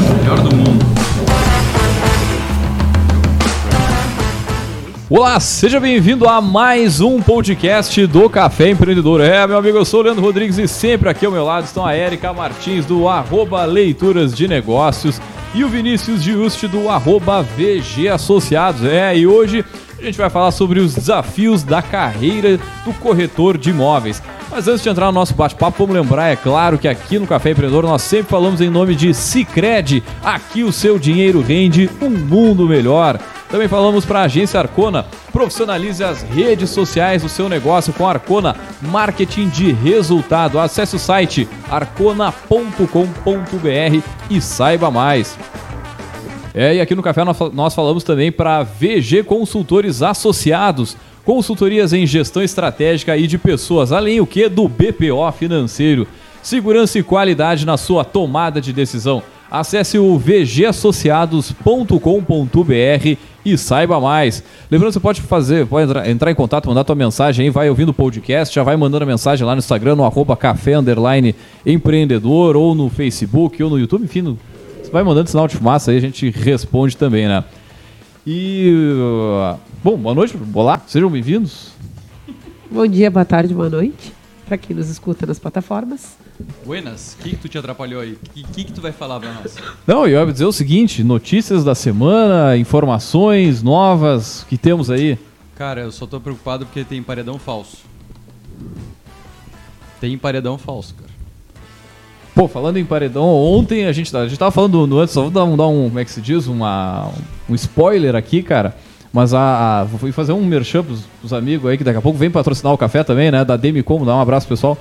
Melhor do mundo. Olá, seja bem-vindo a mais um podcast do Café Empreendedor. É, meu amigo, eu sou o Leandro Rodrigues e sempre aqui ao meu lado estão a Érica Martins do arroba Leituras de Negócios e o Vinícius Giusti do arroba VG Associados. É, e hoje a gente vai falar sobre os desafios da carreira do corretor de imóveis. Mas antes de entrar no nosso bate-papo, vamos lembrar, é claro, que aqui no Café Empreendedor nós sempre falamos em nome de Cicred. Aqui o seu dinheiro rende um mundo melhor. Também falamos para a agência Arcona. Profissionalize as redes sociais do seu negócio com Arcona Marketing de Resultado. Acesse o site arcona.com.br e saiba mais. É, e aqui no Café nós falamos também para VG Consultores Associados, consultorias em gestão estratégica e de pessoas, além o que do BPO financeiro. Segurança e qualidade na sua tomada de decisão. Acesse o vgassociados.com.br e saiba mais. Lembrando, você pode fazer, pode entrar, em contato, mandar tua mensagem aí, vai ouvindo o podcast, já vai mandando a mensagem lá no Instagram, no arroba café empreendedor, ou no Facebook, ou no YouTube, enfim, no, você vai mandando sinal de fumaça aí, a gente responde também, né? E. Uh, bom, boa noite, olá, sejam bem-vindos. Bom dia, boa tarde, boa noite, para quem nos escuta nas plataformas. Buenas, o que, que tu te atrapalhou aí? O que, que, que tu vai falar pra nós? Não, eu ia dizer o seguinte: notícias da semana, informações novas que temos aí. Cara, eu só tô preocupado porque tem paredão falso. Tem paredão falso, cara. Pô, falando em paredão, ontem a gente, a gente tava falando no antes, só vou dar um, dar um, como é que se diz, uma, um spoiler aqui, cara. Mas a, a vou fazer um merchan pros, pros amigos aí, que daqui a pouco vem patrocinar o café também, né? Da Demicom, dá um abraço pessoal.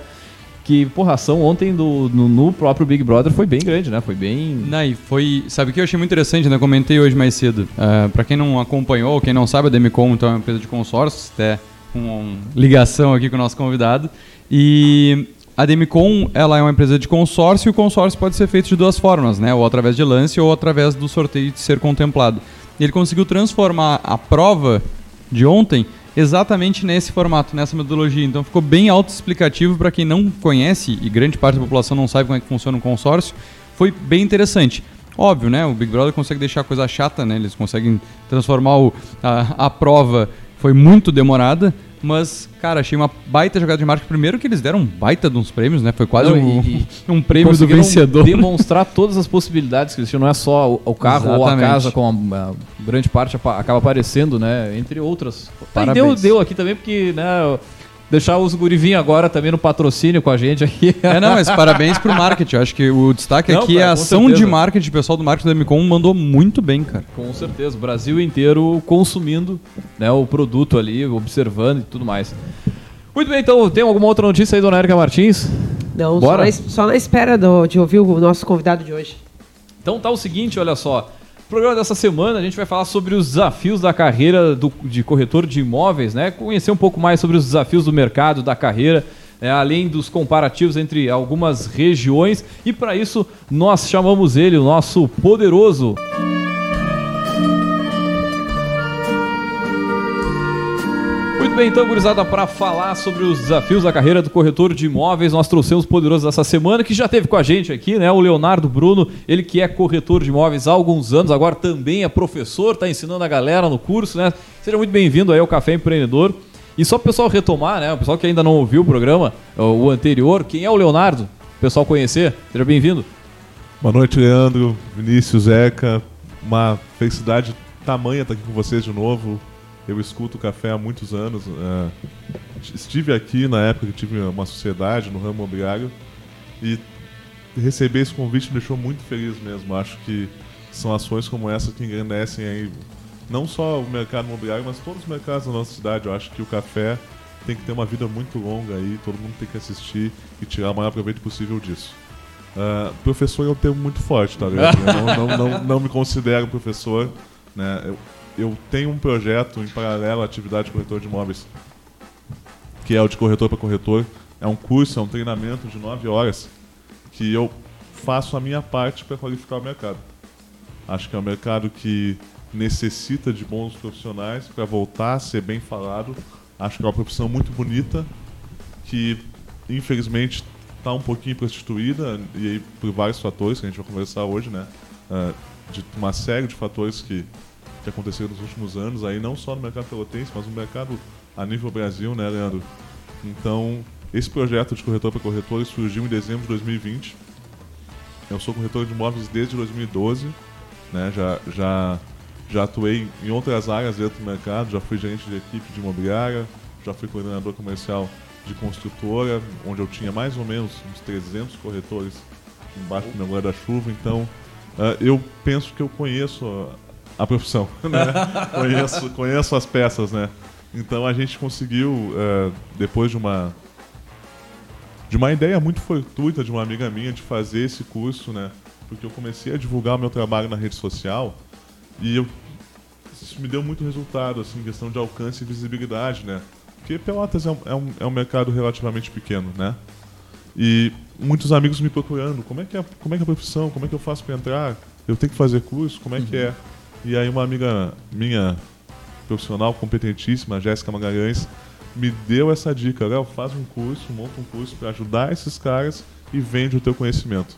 Que, porra, a ação ontem do, no, no, próprio Big Brother foi bem grande, né? Foi bem. Não, e foi. Sabe o que eu achei muito interessante, né? Comentei hoje mais cedo. Uh, pra quem não acompanhou, quem não sabe, a Demicom então, é uma empresa de consórcios, até com ligação aqui com o nosso convidado. E a Demicon ela é uma empresa de consórcio e o consórcio pode ser feito de duas formas, né? Ou através de lance ou através do sorteio de ser contemplado. Ele conseguiu transformar a prova de ontem exatamente nesse formato, nessa metodologia. Então ficou bem autoexplicativo para quem não conhece e grande parte da população não sabe como é que funciona um consórcio. Foi bem interessante. Óbvio, né? O Big Brother consegue deixar a coisa chata, né? Eles conseguem transformar o, a, a prova foi muito demorada, mas, cara, achei uma baita jogada de marketing. Primeiro que eles deram um baita de uns prêmios, né? Foi quase Não, um, e, um prêmio do vencedor. demonstrar todas as possibilidades que existiam. Não é só o, o carro Exatamente. ou a casa, como a, a, grande parte acaba aparecendo, né? Entre outras. Parabéns. E deu, deu aqui também, porque, né? Deixar os gurivinhos agora também no patrocínio com a gente aqui. É, não, mas parabéns pro marketing. Eu acho que o destaque não, aqui é a ação certeza. de marketing. O pessoal do marketing da Micom mandou muito bem, cara. Com certeza. O Brasil inteiro consumindo né, o produto ali, observando e tudo mais. Muito bem, então, tem alguma outra notícia aí, dona Erika Martins? Não, Bora? Só, na, só na espera do, de ouvir o nosso convidado de hoje. Então tá o seguinte, olha só. Programa dessa semana a gente vai falar sobre os desafios da carreira do, de corretor de imóveis, né? Conhecer um pouco mais sobre os desafios do mercado, da carreira, né? além dos comparativos entre algumas regiões. E para isso nós chamamos ele, o nosso poderoso. Bem, então, gurizada, para falar sobre os desafios da carreira do corretor de imóveis, nós trouxemos o poderoso dessa semana, que já teve com a gente aqui, né? O Leonardo Bruno, ele que é corretor de imóveis há alguns anos, agora também é professor, está ensinando a galera no curso, né? Seja muito bem-vindo aí ao Café Empreendedor. E só para o pessoal retomar, né? O pessoal que ainda não ouviu o programa, o anterior, quem é o Leonardo? O pessoal conhecer, seja bem-vindo. Boa noite, Leandro, Vinícius, Zeca. Uma felicidade tamanha estar aqui com vocês de novo. Eu escuto café há muitos anos. É, estive aqui na época que tive uma sociedade no ramo imobiliário e receber esse convite me deixou muito feliz mesmo. Acho que são ações como essa que engrandecem aí não só o mercado imobiliário, mas todos os mercados da nossa cidade. Eu acho que o café tem que ter uma vida muito longa aí, todo mundo tem que assistir e tirar o maior proveito possível disso. Uh, professor é um termo muito forte, tá ligado? Eu não, não, não, não me considero professor, né? Eu, eu tenho um projeto em paralelo à atividade de corretor de imóveis, que é o de corretor para corretor. É um curso, é um treinamento de nove horas que eu faço a minha parte para qualificar o mercado. Acho que é um mercado que necessita de bons profissionais para voltar a ser bem falado. Acho que é uma profissão muito bonita que, infelizmente, está um pouquinho prostituída e aí por vários fatores que a gente vai conversar hoje, né? ah, de uma série de fatores que, que aconteceram nos últimos anos, aí não só no mercado pelotense, mas no mercado a nível Brasil, né, Leandro? Então, esse projeto de corretor para corretores surgiu em dezembro de 2020. Eu sou corretor de imóveis desde 2012, né? Já, já, já atuei em outras áreas dentro do mercado, já fui gerente de equipe de imobiliária, já fui coordenador comercial de construtora, onde eu tinha mais ou menos uns 300 corretores embaixo do meu guarda-chuva. Então, uh, eu penso que eu conheço a, profissão, né? conheço, conheço as peças, né? Então a gente conseguiu, uh, depois de uma de uma ideia muito fortuita de uma amiga minha de fazer esse curso, né? Porque eu comecei a divulgar o meu trabalho na rede social e eu, isso me deu muito resultado, assim, em questão de alcance e visibilidade, né? Porque Pelotas é um, é um, é um mercado relativamente pequeno, né? E muitos amigos me procurando, como é que é, como é que é a profissão, como é que eu faço para entrar? Eu tenho que fazer curso, como é que é? E aí uma amiga minha, profissional competentíssima, Jéssica Magalhães, me deu essa dica, Léo, faz um curso, monta um curso para ajudar esses caras e vende o teu conhecimento.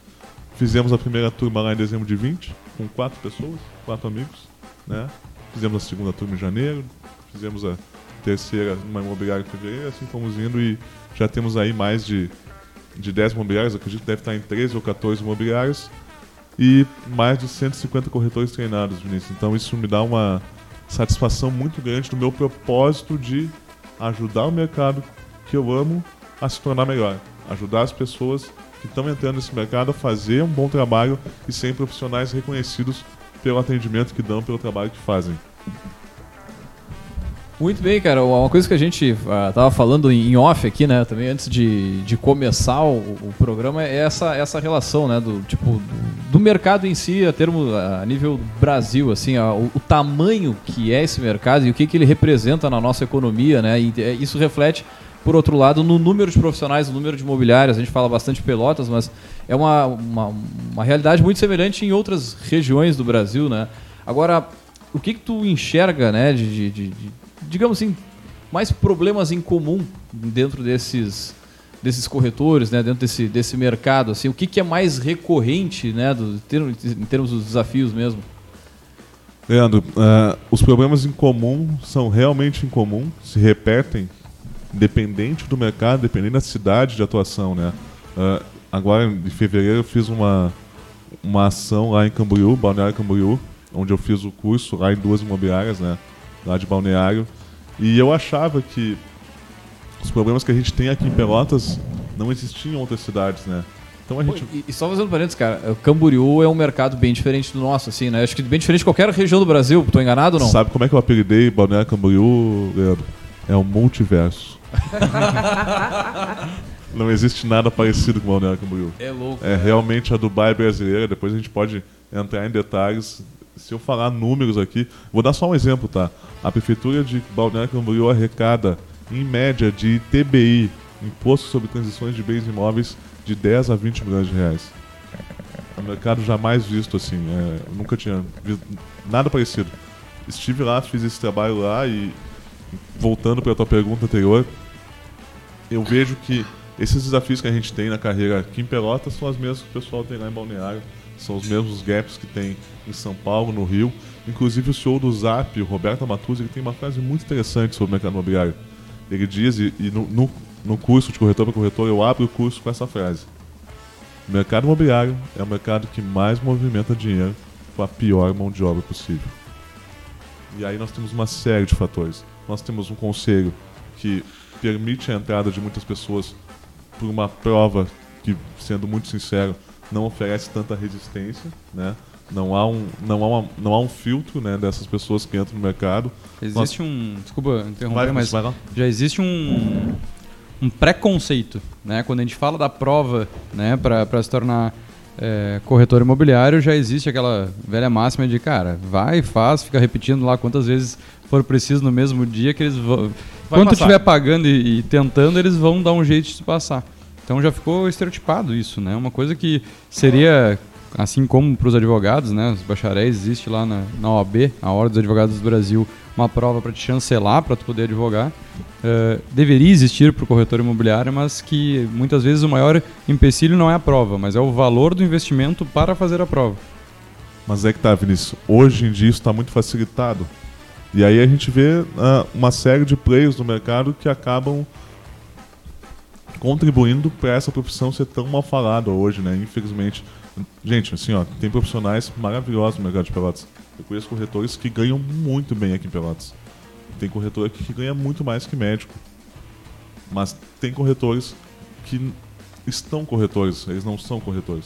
Fizemos a primeira turma lá em dezembro de 20, com quatro pessoas, quatro amigos, né? Fizemos a segunda turma em janeiro, fizemos a terceira numa imobiliária em fevereiro, assim fomos indo e já temos aí mais de, de 10 imobiliários, acredito que deve estar em 13 ou 14 imobiliários e mais de 150 corretores treinados, Vinícius. Então isso me dá uma satisfação muito grande do meu propósito de ajudar o mercado que eu amo a se tornar melhor. Ajudar as pessoas que estão entrando nesse mercado a fazer um bom trabalho e serem profissionais reconhecidos pelo atendimento que dão, pelo trabalho que fazem. Muito bem, cara. Uma coisa que a gente uh, tava falando em off aqui, né, também antes de, de começar o, o programa é essa, essa relação, né, do tipo do, do mercado em si, a termo a nível Brasil, assim, a, o, o, tamanho que é esse mercado e o que que ele representa na nossa economia, né? E é, isso reflete por outro lado, no número de profissionais, no número de imobiliárias, a gente fala bastante pelotas, mas é uma, uma, uma realidade muito semelhante em outras regiões do Brasil, né? Agora, o que que tu enxerga, né, de, de, de digamos assim, mais problemas em comum dentro desses desses corretores, né, dentro desse, desse mercado, assim, o que, que é mais recorrente, né, do, em termos dos desafios mesmo? Leandro, uh, os problemas em comum são realmente em comum, se repetem, independente do mercado, dependendo da cidade de atuação, né? Uh, agora, em fevereiro, eu fiz uma, uma ação lá em Camboriú, Balneário Camboriú, onde eu fiz o curso lá em duas imobiliárias, né? Lá de Balneário. E eu achava que os problemas que a gente tem aqui em Pelotas não existiam em outras cidades, né? Então a gente... Pô, e, e, só fazendo parênteses, cara, o Camboriú é um mercado bem diferente do nosso, assim, né? Acho que bem diferente de qualquer região do Brasil. Tô enganado ou não? Sabe como é que eu apelidei Balneário Camboriú, Leandro? É um multiverso. não existe nada parecido com Balneário Camboriú. É louco. É, é realmente a Dubai brasileira. Depois a gente pode entrar em detalhes se eu falar números aqui, vou dar só um exemplo, tá? A prefeitura de Balneário Camboriú arrecada, em média, de ITBI, Imposto sobre Transições de Bens Imóveis, de 10 a 20 milhões de reais. É um mercado jamais visto assim, é, nunca tinha visto nada parecido. Estive lá, fiz esse trabalho lá e, voltando para a tua pergunta anterior, eu vejo que esses desafios que a gente tem na carreira aqui em Pelotas são os mesmos que o pessoal tem lá em Balneário são os mesmos gaps que tem em São Paulo, no Rio. Inclusive o senhor do Zap, o Roberto Amatuzzi, ele tem uma frase muito interessante sobre o mercado imobiliário. Ele diz, e, e no, no, no, curso de corretor para corretor, eu abro o curso com essa frase. O mercado imobiliário é o mercado que mais movimenta dinheiro com a pior mão de obra possível. E aí nós temos uma série de fatores. Nós temos um conselho que permite a entrada de muitas pessoas por uma prova que, sendo muito sincero, não oferece tanta resistência, né? Não há um, não há uma, não há um filtro né, dessas pessoas que entram no mercado. Existe Nós... um. Desculpa interromper, vai, mas já existe um, um preconceito. Né? Quando a gente fala da prova né, para se tornar é, corretor imobiliário, já existe aquela velha máxima de, cara, vai, faz, fica repetindo lá quantas vezes for preciso no mesmo dia que eles vão. Vai Quanto estiver pagando e, e, tentando, eles vão dar um jeito de se passar. Então já ficou estereotipado isso, né? Uma coisa que seria, assim como para os advogados, né? Os bacharéis, existe lá na, na OAB, a Ordem dos Advogados do Brasil, uma prova para te chancelar, para tu poder advogar. Uh, deveria existir para o corretor imobiliário, mas que muitas vezes o maior empecilho não é a prova, mas é o valor do investimento para fazer a prova. Mas é que tá, Vinícius. Hoje em dia isso está muito facilitado. E aí a gente vê ah, uma série de players no mercado que acabam contribuindo para essa profissão ser tão mal falada hoje, né? Infelizmente. Gente, assim, ó, tem profissionais maravilhosos no mercado de Pelotas. Eu conheço corretores que ganham muito bem aqui em Pelotas. Tem corretor que ganha muito mais que médico. Mas tem corretores que estão corretores, eles não são corretores.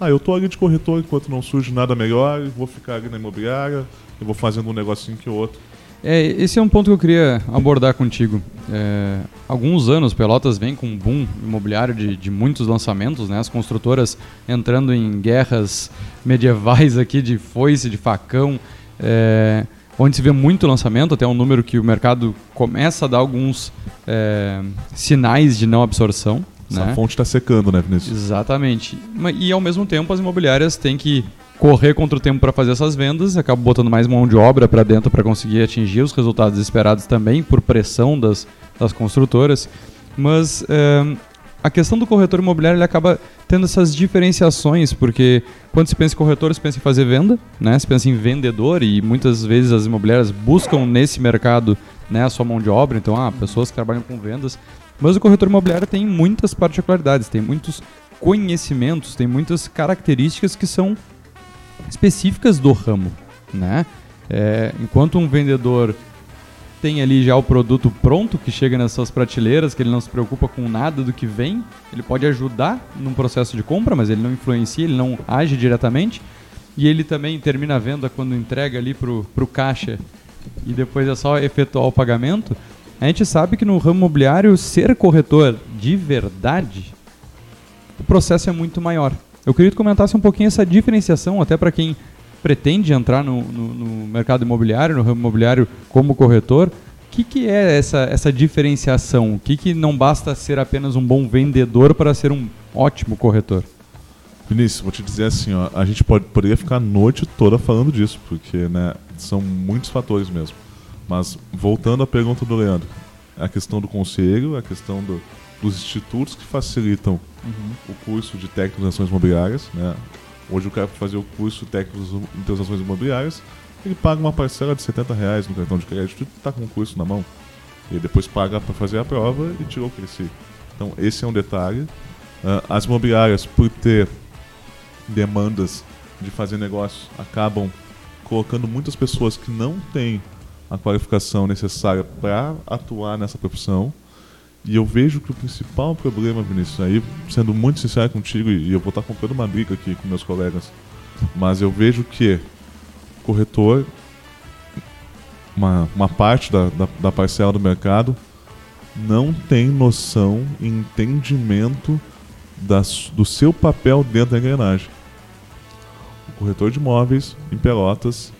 Ah, eu tô ali de corretor enquanto não surge nada melhor, vou ficar ali na imobiliária, eu vou fazendo um negocinho que outro. É, esse é um ponto que eu queria abordar contigo. É, alguns anos, Pelotas vem com um boom imobiliário de, de, muitos lançamentos, né? As construtoras entrando em guerras medievais aqui de foice, de facão, é, onde se vê muito lançamento, até um número que o mercado começa a dar alguns é, sinais de não absorção. Essa né? fonte está secando, né, Vinícius? Exatamente. E ao mesmo tempo as imobiliárias têm que correr contra o tempo para fazer essas vendas, acaba botando mais mão de obra para dentro para conseguir atingir os resultados esperados também por pressão das, das construtoras. Mas é, a questão do corretor imobiliário ele acaba tendo essas diferenciações, porque quando se pensa em corretor, se pensa em fazer venda, né? se pensa em vendedor e muitas vezes as imobiliárias buscam nesse mercado né, a sua mão de obra, então ah, pessoas que trabalham com vendas. Mas o corretor imobiliário tem muitas particularidades, tem muitos conhecimentos, tem muitas características que são específicas do ramo, né? É, enquanto um vendedor tem ali já o produto pronto que chega nas suas prateleiras, que ele não se preocupa com nada do que vem, ele pode ajudar num processo de compra, mas ele não influencia, ele não age diretamente. E ele também termina a venda quando entrega ali pro, pro caixa e depois é só efetuar o pagamento. A gente sabe que no ramo imobiliário, ser corretor de verdade, o processo é muito maior. Eu queria que comentasse um pouquinho essa diferenciação, até para quem pretende entrar no, no, no, mercado imobiliário, no ramo imobiliário como corretor. O que, que é essa, essa diferenciação? O que, que não basta ser apenas um bom vendedor para ser um ótimo corretor? Vinícius, vou te dizer assim, ó, a gente pode, poderia ficar a noite toda falando disso, porque né, são muitos fatores mesmo. Mas voltando à pergunta do Leandro, a questão do conselho, a questão do, dos institutos que facilitam uhum. o curso de técnico em ações imobiliárias. Né? Hoje o cara para fazer o curso técnico em transações imobiliárias, ele paga uma parcela de 70 reais no cartão de crédito e está com o curso na mão. E depois paga para fazer a prova e tirou o cresci. Então esse é um detalhe. Uh, as imobiliárias, por ter demandas de fazer negócio, acabam colocando muitas pessoas que não têm a qualificação necessária para atuar nessa profissão. E eu vejo que o principal problema, Vinícius, aí, sendo muito sincero contigo, e eu vou estar comprando uma briga aqui com meus colegas, mas eu vejo que corretor, uma, uma parte da, da, da parcela do mercado, não tem noção e entendimento das, do seu papel dentro da engrenagem. O corretor de imóveis em Pelotas,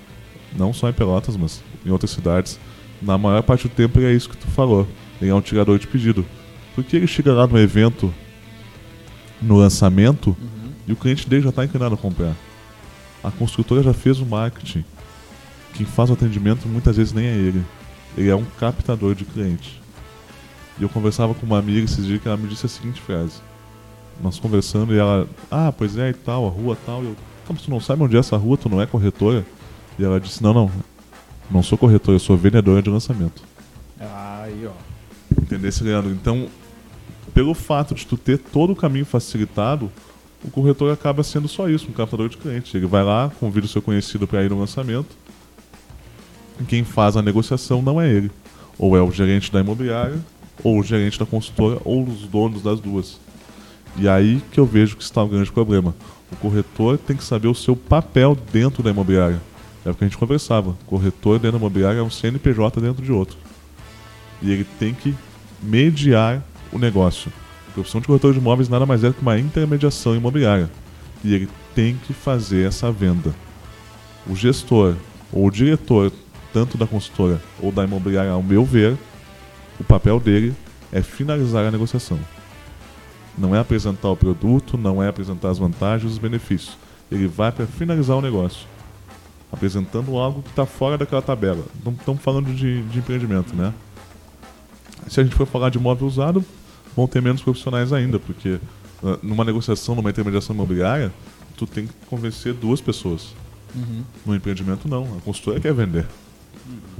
não só em Pelotas, mas em outras cidades, na maior parte do tempo é isso que tu falou é um tirador de pedido. Porque ele chega lá no evento, no lançamento, uhum. e o cliente dele já está inclinado a comprar. A construtora já fez o marketing. Quem faz o atendimento muitas vezes nem é ele. Ele é um captador de cliente. E eu conversava com uma amiga esses dias que ela me disse a seguinte frase. Nós conversando e ela, ah, pois é e tal, a rua tal. E eu, mas tu não sabe onde é essa rua, tu não é corretora? E ela disse, não, não, não sou corretora, eu sou vendedora de lançamento. Aí, ó. Entendesse, Leandro? Então, pelo fato de tu ter todo o caminho facilitado, o corretor acaba sendo só isso, um captador de cliente. Ele vai lá, convida o seu conhecido para ir no lançamento. E quem faz a negociação não é ele. Ou é o gerente da imobiliária, ou o gerente da consultora, ou os donos das duas. E aí que eu vejo que está o um grande problema. O corretor tem que saber o seu papel dentro da imobiliária. É o que a gente conversava. Corretor dentro da imobiliária é um CNPJ dentro de outro. E ele tem que mediar o negócio. A profissão de corretor de imóveis nada mais é do que uma intermediação imobiliária. E ele tem que fazer essa venda. O gestor ou o diretor, tanto da consultora ou da imobiliária, ao meu ver, o papel dele é finalizar a negociação. Não é apresentar o produto, não é apresentar as vantagens e os benefícios. Ele vai para finalizar o negócio, apresentando algo que está fora daquela tabela. Não estamos falando de, de empreendimento, né? se a gente for falar de imóvel usado, vão ter menos profissionais ainda, porque uh, numa negociação, numa intermediação imobiliária, tu tem que convencer duas pessoas. No empreendimento, não. A construtora quer vender.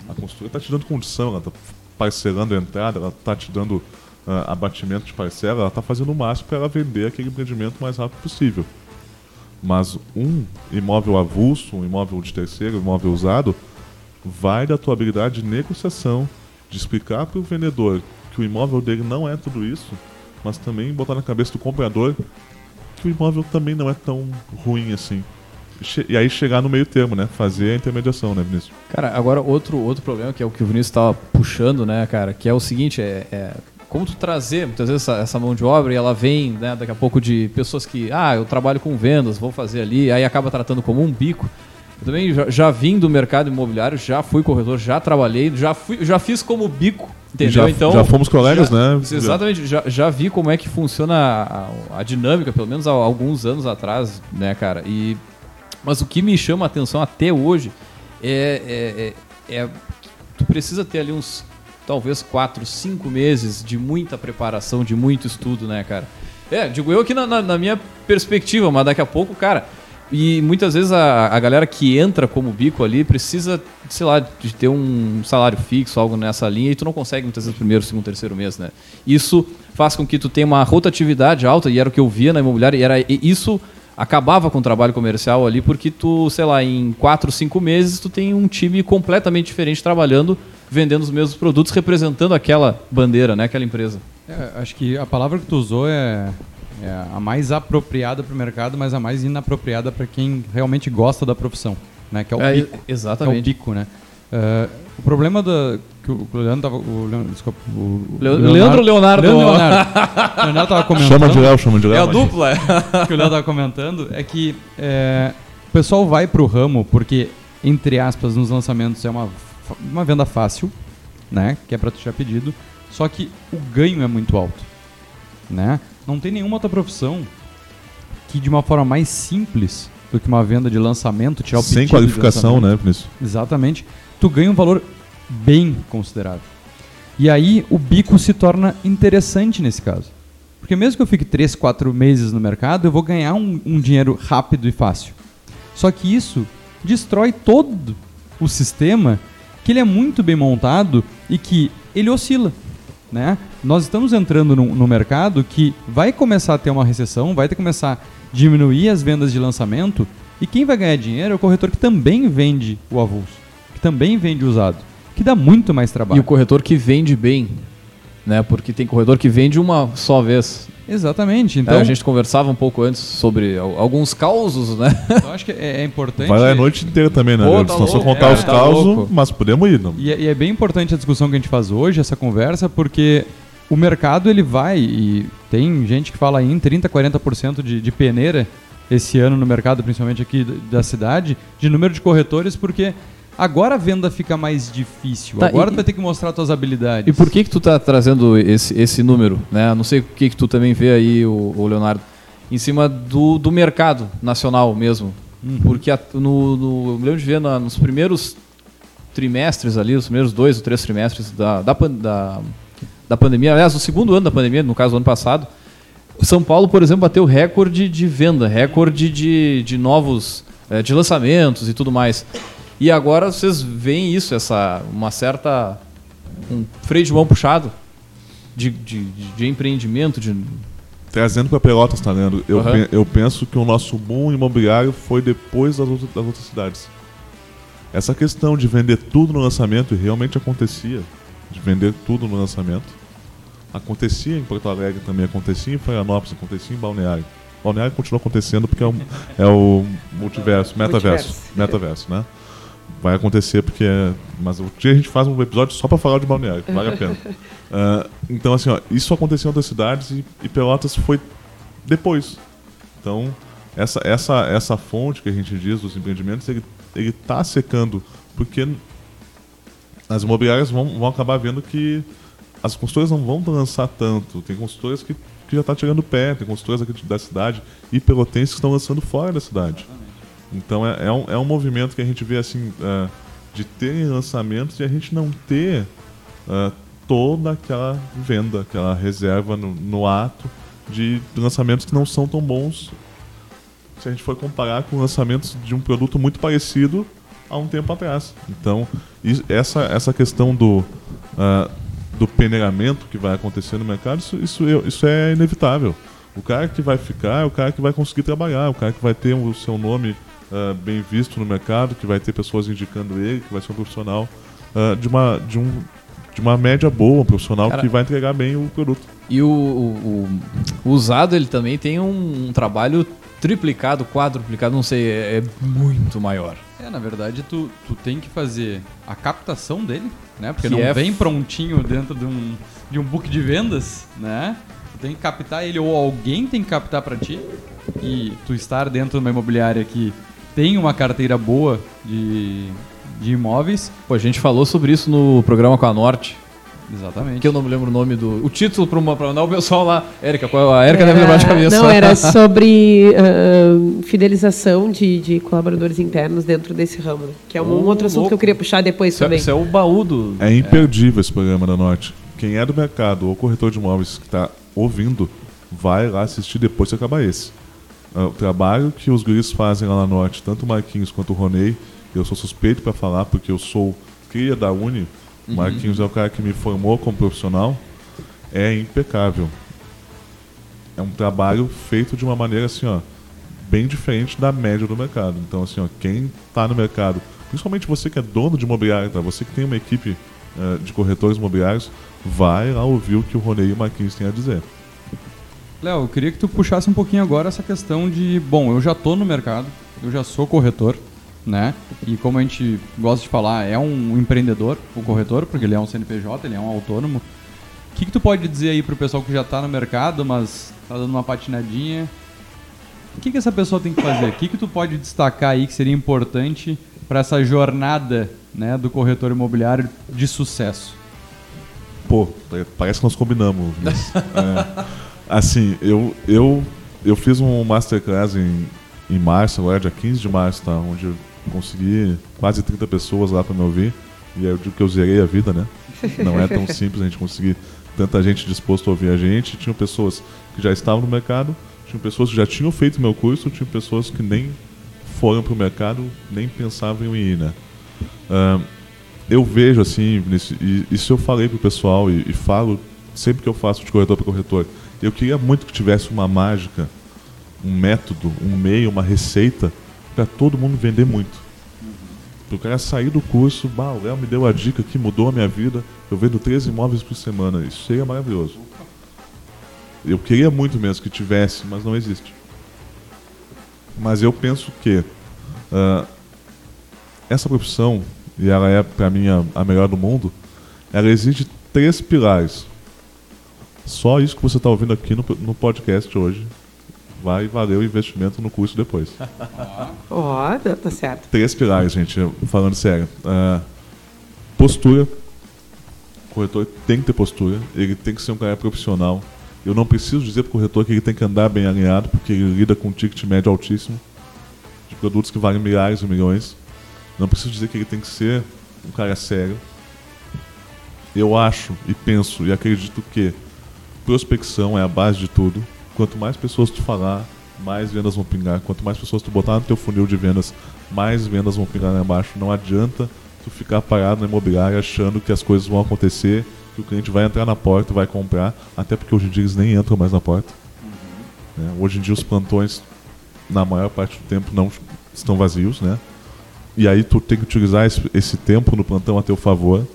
A construtora está te dando condição, ela está parcelando a entrada, ela está te dando ah, abatimento de parcela, ela está fazendo o máximo para ela vender aquele empreendimento o mais rápido possível. Mas um imóvel avulso, um imóvel de terceiro, um imóvel usado, vai da tua habilidade de negociação, de explicar para o vendedor que o imóvel dele não é tudo isso, mas também botar na cabeça do comprador que o imóvel também não é tão ruim assim. E aí chegar no meio termo, né? Fazer a intermediação, né, Vinícius? Cara, agora outro, outro problema que é o que o Vinícius estava puxando, né, cara, que é o seguinte, é, é como tu trazer muitas vezes essa, essa mão de obra e ela vem, né, daqui a pouco de pessoas que, ah, eu trabalho com vendas, vou fazer ali, aí acaba tratando como um bico. Eu também já, já vim do mercado imobiliário, já fui corretor, já trabalhei, já, fui, já fiz como bico, entendeu? Já, então, já fomos colegas, já- né? Exatamente, já, já vi como é que funciona a, a dinâmica, pelo menos há alguns anos atrás, né, cara? E, mas o que me chama a atenção até hoje é, é, é- é- Tu precisa ter ali uns, talvez, quatro, cinco meses de muita preparação, de muito estudo, né, cara? É, digo eu que na, na- na minha perspectiva, mas daqui a pouco, cara. E muitas vezes a, a galera que entra como bico ali precisa, sei lá, de ter um salário fixo, algo nessa linha, e tu não consegue muitas vezes primeiro, segundo, terceiro mês, né? Isso faz com que tu tenha uma rotatividade alta, e era o que eu via na imobiliária, e era e isso acabava com o trabalho comercial ali, porque tu, sei lá, em quatro, cinco meses, tu tem um time completamente diferente trabalhando, vendendo os mesmos produtos, representando aquela bandeira, né? Aquela empresa. É, acho que a palavra que tu usou é, é a mais apropriada para o mercado, mas a mais inapropriada para quem realmente gosta da profissão, né? Que é o É, bico. Que é o exatamente. bico, né? É, o problema da que o Leandro tava, o Leandro, desculpa, o, o Leo- Leandro Leonardo. Leandro Leonardo. Leonardo tava comentando. Chama de Léo, chama de Léo. É a dupla. é. que o Léo tava comentando é que é, o pessoal vai pro ramo porque, entre aspas, nos lançamentos é uma, uma venda fácil, né? Que é pra tu já pedido. Só que o ganho é muito alto, né? Não tem nenhuma outra profissão que de uma forma mais simples do que uma venda de lançamento, tirar o Sem qualificação, né, Vinícius? Exatamente. Tu ganha um valor bem considerável. E aí o bico se torna interessante nesse caso. Porque mesmo que eu fique 3, 4 meses no mercado, eu vou ganhar um, um dinheiro rápido e fácil. Só que isso destrói todo o sistema, que ele é muito bem montado e que ele oscila. Né? Nós estamos entrando no, no mercado que vai começar a ter uma recessão, vai ter que começar a diminuir as vendas de lançamento, e quem vai ganhar dinheiro é o corretor que também vende o avulso, que também vende usado, que dá muito mais E trabalho. o corretor que vende bem, né? Porque tem corretor que vende uma só vez. Exatamente. Então, Então, a gente conversava um pouco antes sobre al- alguns causos, né? eu acho que é, é importante. Vai lá a noite inteira também, né? Pô, tá só contar é, os tá causos, louco. mas podemos ir, não? E é, e é bem importante a discussão que a gente faz hoje, essa conversa, porque o mercado ele vai e tem gente que fala aí em 30, 40% de, de peneira esse ano no mercado, principalmente aqui da cidade, de número de corretores, porque agora a venda fica mais difícil. Tá, agora e- tu vai ter que mostrar tuas habilidades. E por que que tu tá trazendo esse, esse número, né? Não sei o que que tu também vê aí, o, o Leonardo, em cima do, do mercado nacional mesmo. Porque a- no, no, eu me lembro de ver na- nos primeiros trimestres ali, os primeiros dois ou três trimestres da, da, da, da pandemia, aliás, o segundo ano da pandemia, no caso, ano passado, o São Paulo, por exemplo, bateu recorde de venda, recorde de, de novos, eh, de lançamentos e tudo mais. E agora vocês veem isso, essa uma certa um freio de mão puxado de, de, de- de empreendimento, de Trazendo para Pelotas, tá, Leandro? Eu, Aham. pe- eu penso que o nosso boom imobiliário foi depois das, outras- das outras cidades. Essa questão de vender tudo no lançamento, e realmente acontecia, de vender tudo no lançamento, acontecia em Porto Alegre também, acontecia em Florianópolis, acontecia em Balneário. Balneário continua acontecendo porque é o, é o multiverso, metaverso, Multiverso. metaverso, né? Vai acontecer porque. é- Mas um dia a gente faz um episódio só para falar de Balneário, vale a pena. Ah, então, assim, ó, isso aconteceu em outras cidades e, e Pelotas foi depois. Então, essa, essa, essa fonte que a gente diz dos empreendimentos, ele, ele tá secando, porque as imobiliárias vão, vão acabar vendo que as consultoras não vão lançar tanto. Tem consultoras que, que já tá tirando o pé, tem consultoras aqui da cidade e pelotenses que estão lançando fora da cidade. Então é, é, um, é um movimento que a gente vê assim, ah, de ter lançamentos e a gente não ter ah, toda aquela venda, aquela reserva no, no ato de lançamentos que não são tão bons se a gente for comparar com lançamentos de um produto muito parecido há um tempo atrás. Então, isso- essa, essa questão do, ah, do peneiramento que vai acontecer no mercado, isso, isso, isso é inevitável. O cara que vai ficar é o cara que vai conseguir trabalhar, o cara que vai ter o seu nome ah, bem visto no mercado, que vai ter pessoas indicando ele, que vai ser um profissional ah, de, uma, de, um, de uma média boa, um profissional Cara- que vai entregar bem o produto. E o, o- o- usado ele também tem um, um trabalho triplicado, quadruplicado, não sei, é, é muito maior. É, na verdade, tu, tu tem que fazer a captação dele, né? Porque Que não é vem prontinho dentro de um, de um book de vendas, né? Tu tem que captar ele ou alguém tem que captar pra ti. E tu estar dentro de uma imobiliária que tem uma carteira boa de, de imóveis. Pô, a gente falou sobre isso no programa com a Norte, Exatamente. que eu não me lembro o nome do. O título para mandar o pessoal lá. Érica, qual- a Érica deve lembrar de cabeça. Não, era sobre ah, fidelização de, de colaboradores internos dentro desse ramo, que é um outro assunto louco. que eu queria puxar depois Isso é, também. isso é o baú do. É imperdível esse programa da Norte. Quem é do mercado ou corretor de imóveis que está ouvindo, vai lá assistir depois que acabar esse. Ah, O trabalho que os guris fazem lá na Norte, tanto o Marquinhos quanto o Ronei, eu sou suspeito para falar porque eu sou cria da Uni. O Marquinhos é o cara que me formou como profissional. É impecável. É um trabalho feito de uma maneira assim, ó, bem diferente da média do mercado. Então, assim, ó, quem está no mercado, principalmente você que é dono de imobiliário, tá? você que tem uma equipe eh, de corretores imobiliários, vai lá ouvir o que o Ronei e o Marquinhos têm a dizer. Léo, eu queria que tu puxasse um pouquinho agora essa questão de, bom, eu já tô no mercado, eu já sou corretor, né? E como a gente gosta de falar, é um empreendedor, o corretor, porque ele é um CNPJ, ele é um autônomo. O que, que tu pode dizer aí pro pessoal que já tá no mercado, mas tá dando uma patinadinha? O que, que essa pessoa tem que fazer? O que, que tu pode destacar aí que seria importante para essa jornada né, do corretor imobiliário de sucesso? Pô, parece que nós combinamos. Vinícius. É, assim, eu, eu, eu fiz um masterclass em, em março, agora dia 15 de março, tá? Onde eu consegui quase 30 pessoas lá para me ouvir. E eu digo que eu zerei a vida, né? Não é tão simples a gente conseguir tanta gente disposta a ouvir a gente. Tinham pessoas que já estavam no mercado, tinham pessoas que já tinham feito meu curso, tinham pessoas que nem foram pro mercado, nem pensavam em ir, né? Ahn, eu vejo assim, Vinícius, e isso eu falei pro pessoal e, e falo sempre que eu faço de corretor para corretor. Eu queria muito que tivesse uma mágica, um método, um meio, uma receita para todo mundo vender muito. Para o cara sair do curso, bah, o Léo me deu a dica que mudou a minha vida, eu vendo três imóveis por semana. Isso seria maravilhoso. Eu queria muito mesmo que tivesse, mas não existe. Mas eu penso que ah, essa profissão, e ela é para mim a, a melhor do mundo, ela exige três pilares. Só isso que você está ouvindo aqui no, no podcast hoje vai valer o investimento no curso depois. Ó, não, tá certo. Três pilares, gente, falando sério. Ah, postura. O corretor tem que ter postura, ele tem que ser um cara profissional. Eu não preciso dizer para o corretor que ele tem que andar bem alinhado, porque ele lida com um ticket médio altíssimo, de produtos que valem milhares e milhões. Não preciso dizer que ele tem que ser um cara sério. Eu acho e penso e acredito que prospecção é a base de tudo. Quanto mais pessoas tu falar, mais vendas vão pingar. Quanto mais pessoas tu botar no teu funil de vendas, mais vendas vão pingar lá embaixo. Não adianta tu ficar parado na imobiliária achando que as coisas vão acontecer, que o cliente vai entrar na porta vai comprar, até porque hoje em dia eles nem entram mais na porta. Né? Hoje em dia os plantões, na maior parte do tempo, não estão vazios, né? E aí tu tem que utilizar esse, esse tempo no plantão a teu favor,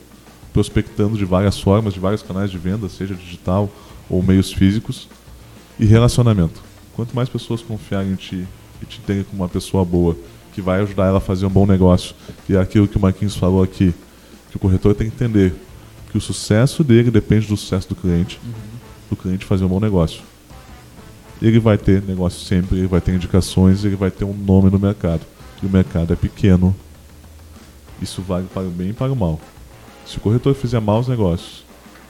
prospectando de várias formas, de vários canais de venda, seja digital ou meios físicos, e relacionamento. Quanto mais pessoas confiarem em ti e te terem como uma pessoa boa, que vai ajudar ela a fazer um bom negócio, e é aquilo que o Marquinhos falou aqui, que o corretor tem que entender que o sucesso dele depende do sucesso do cliente, do cliente fazer um bom negócio. Ele vai ter negócio sempre, ele vai ter indicações, ele vai ter um nome no mercado. E o mercado é pequeno. Isso vale para o bem e para o mal. Se o corretor fizer maus negócios,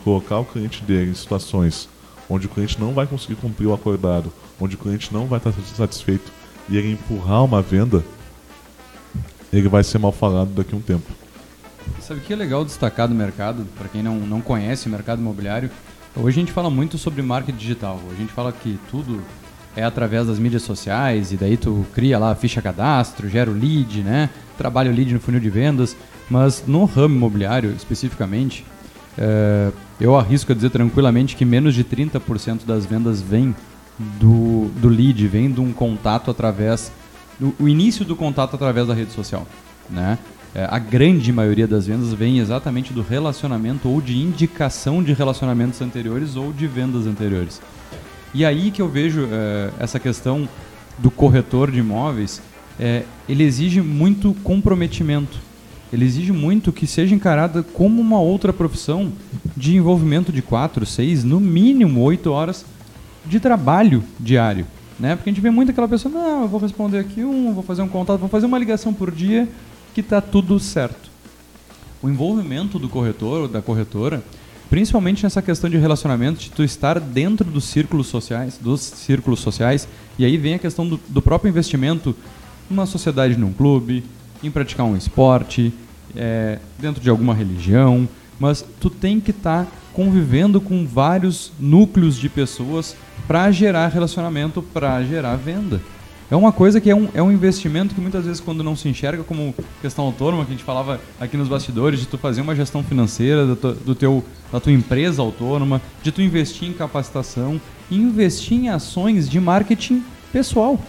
colocar o cliente dele em situações onde o cliente não vai conseguir cumprir o acordado, onde o cliente não vai estar satisfeito e ele empurrar uma venda, ele vai ser mal falado daqui a um tempo. Sabe o que é legal destacar do mercado, para quem não, não conhece o mercado imobiliário? Hoje a gente fala muito sobre marketing digital. A gente fala que tudo é através das mídias sociais, e daí tu cria lá a ficha cadastro, gera o lead, né? Trabalha o lead no funil de vendas. Mas no ramo imobiliário, especificamente, é, eu arrisco a dizer tranquilamente que menos de 30% das vendas vem do, do lead, vem de um contato através. Do, o início do contato através da rede social. Né? É, a grande maioria das vendas vem exatamente do relacionamento ou de indicação de relacionamentos anteriores ou de vendas anteriores. E aí que eu vejo é, essa questão do corretor de imóveis, é, ele exige muito comprometimento. Ele exige muito que seja encarada como uma outra profissão de envolvimento de 4, 6, no mínimo 8 horas de trabalho diário. Né? Porque a gente vê muito aquela pessoa, não, eu vou responder aqui um, vou fazer um contato, vou fazer uma ligação por dia que está tudo certo. O envolvimento do corretor ou da corretora, principalmente nessa questão de relacionamento, de tu estar dentro dos círculos sociais, dos círculos sociais, e aí vem a questão do, do próprio investimento numa sociedade, num clube, em praticar um esporte, é, dentro de alguma religião, mas tu tem que estar tá convivendo com vários núcleos de pessoas para gerar relacionamento, para gerar venda. É uma coisa que é um, é um investimento que muitas vezes quando não se enxerga como questão autônoma, que a gente falava aqui nos bastidores, de tu fazer uma gestão financeira do, do teu, da tua empresa autônoma, de tu investir em capacitação investir em ações de marketing pessoal.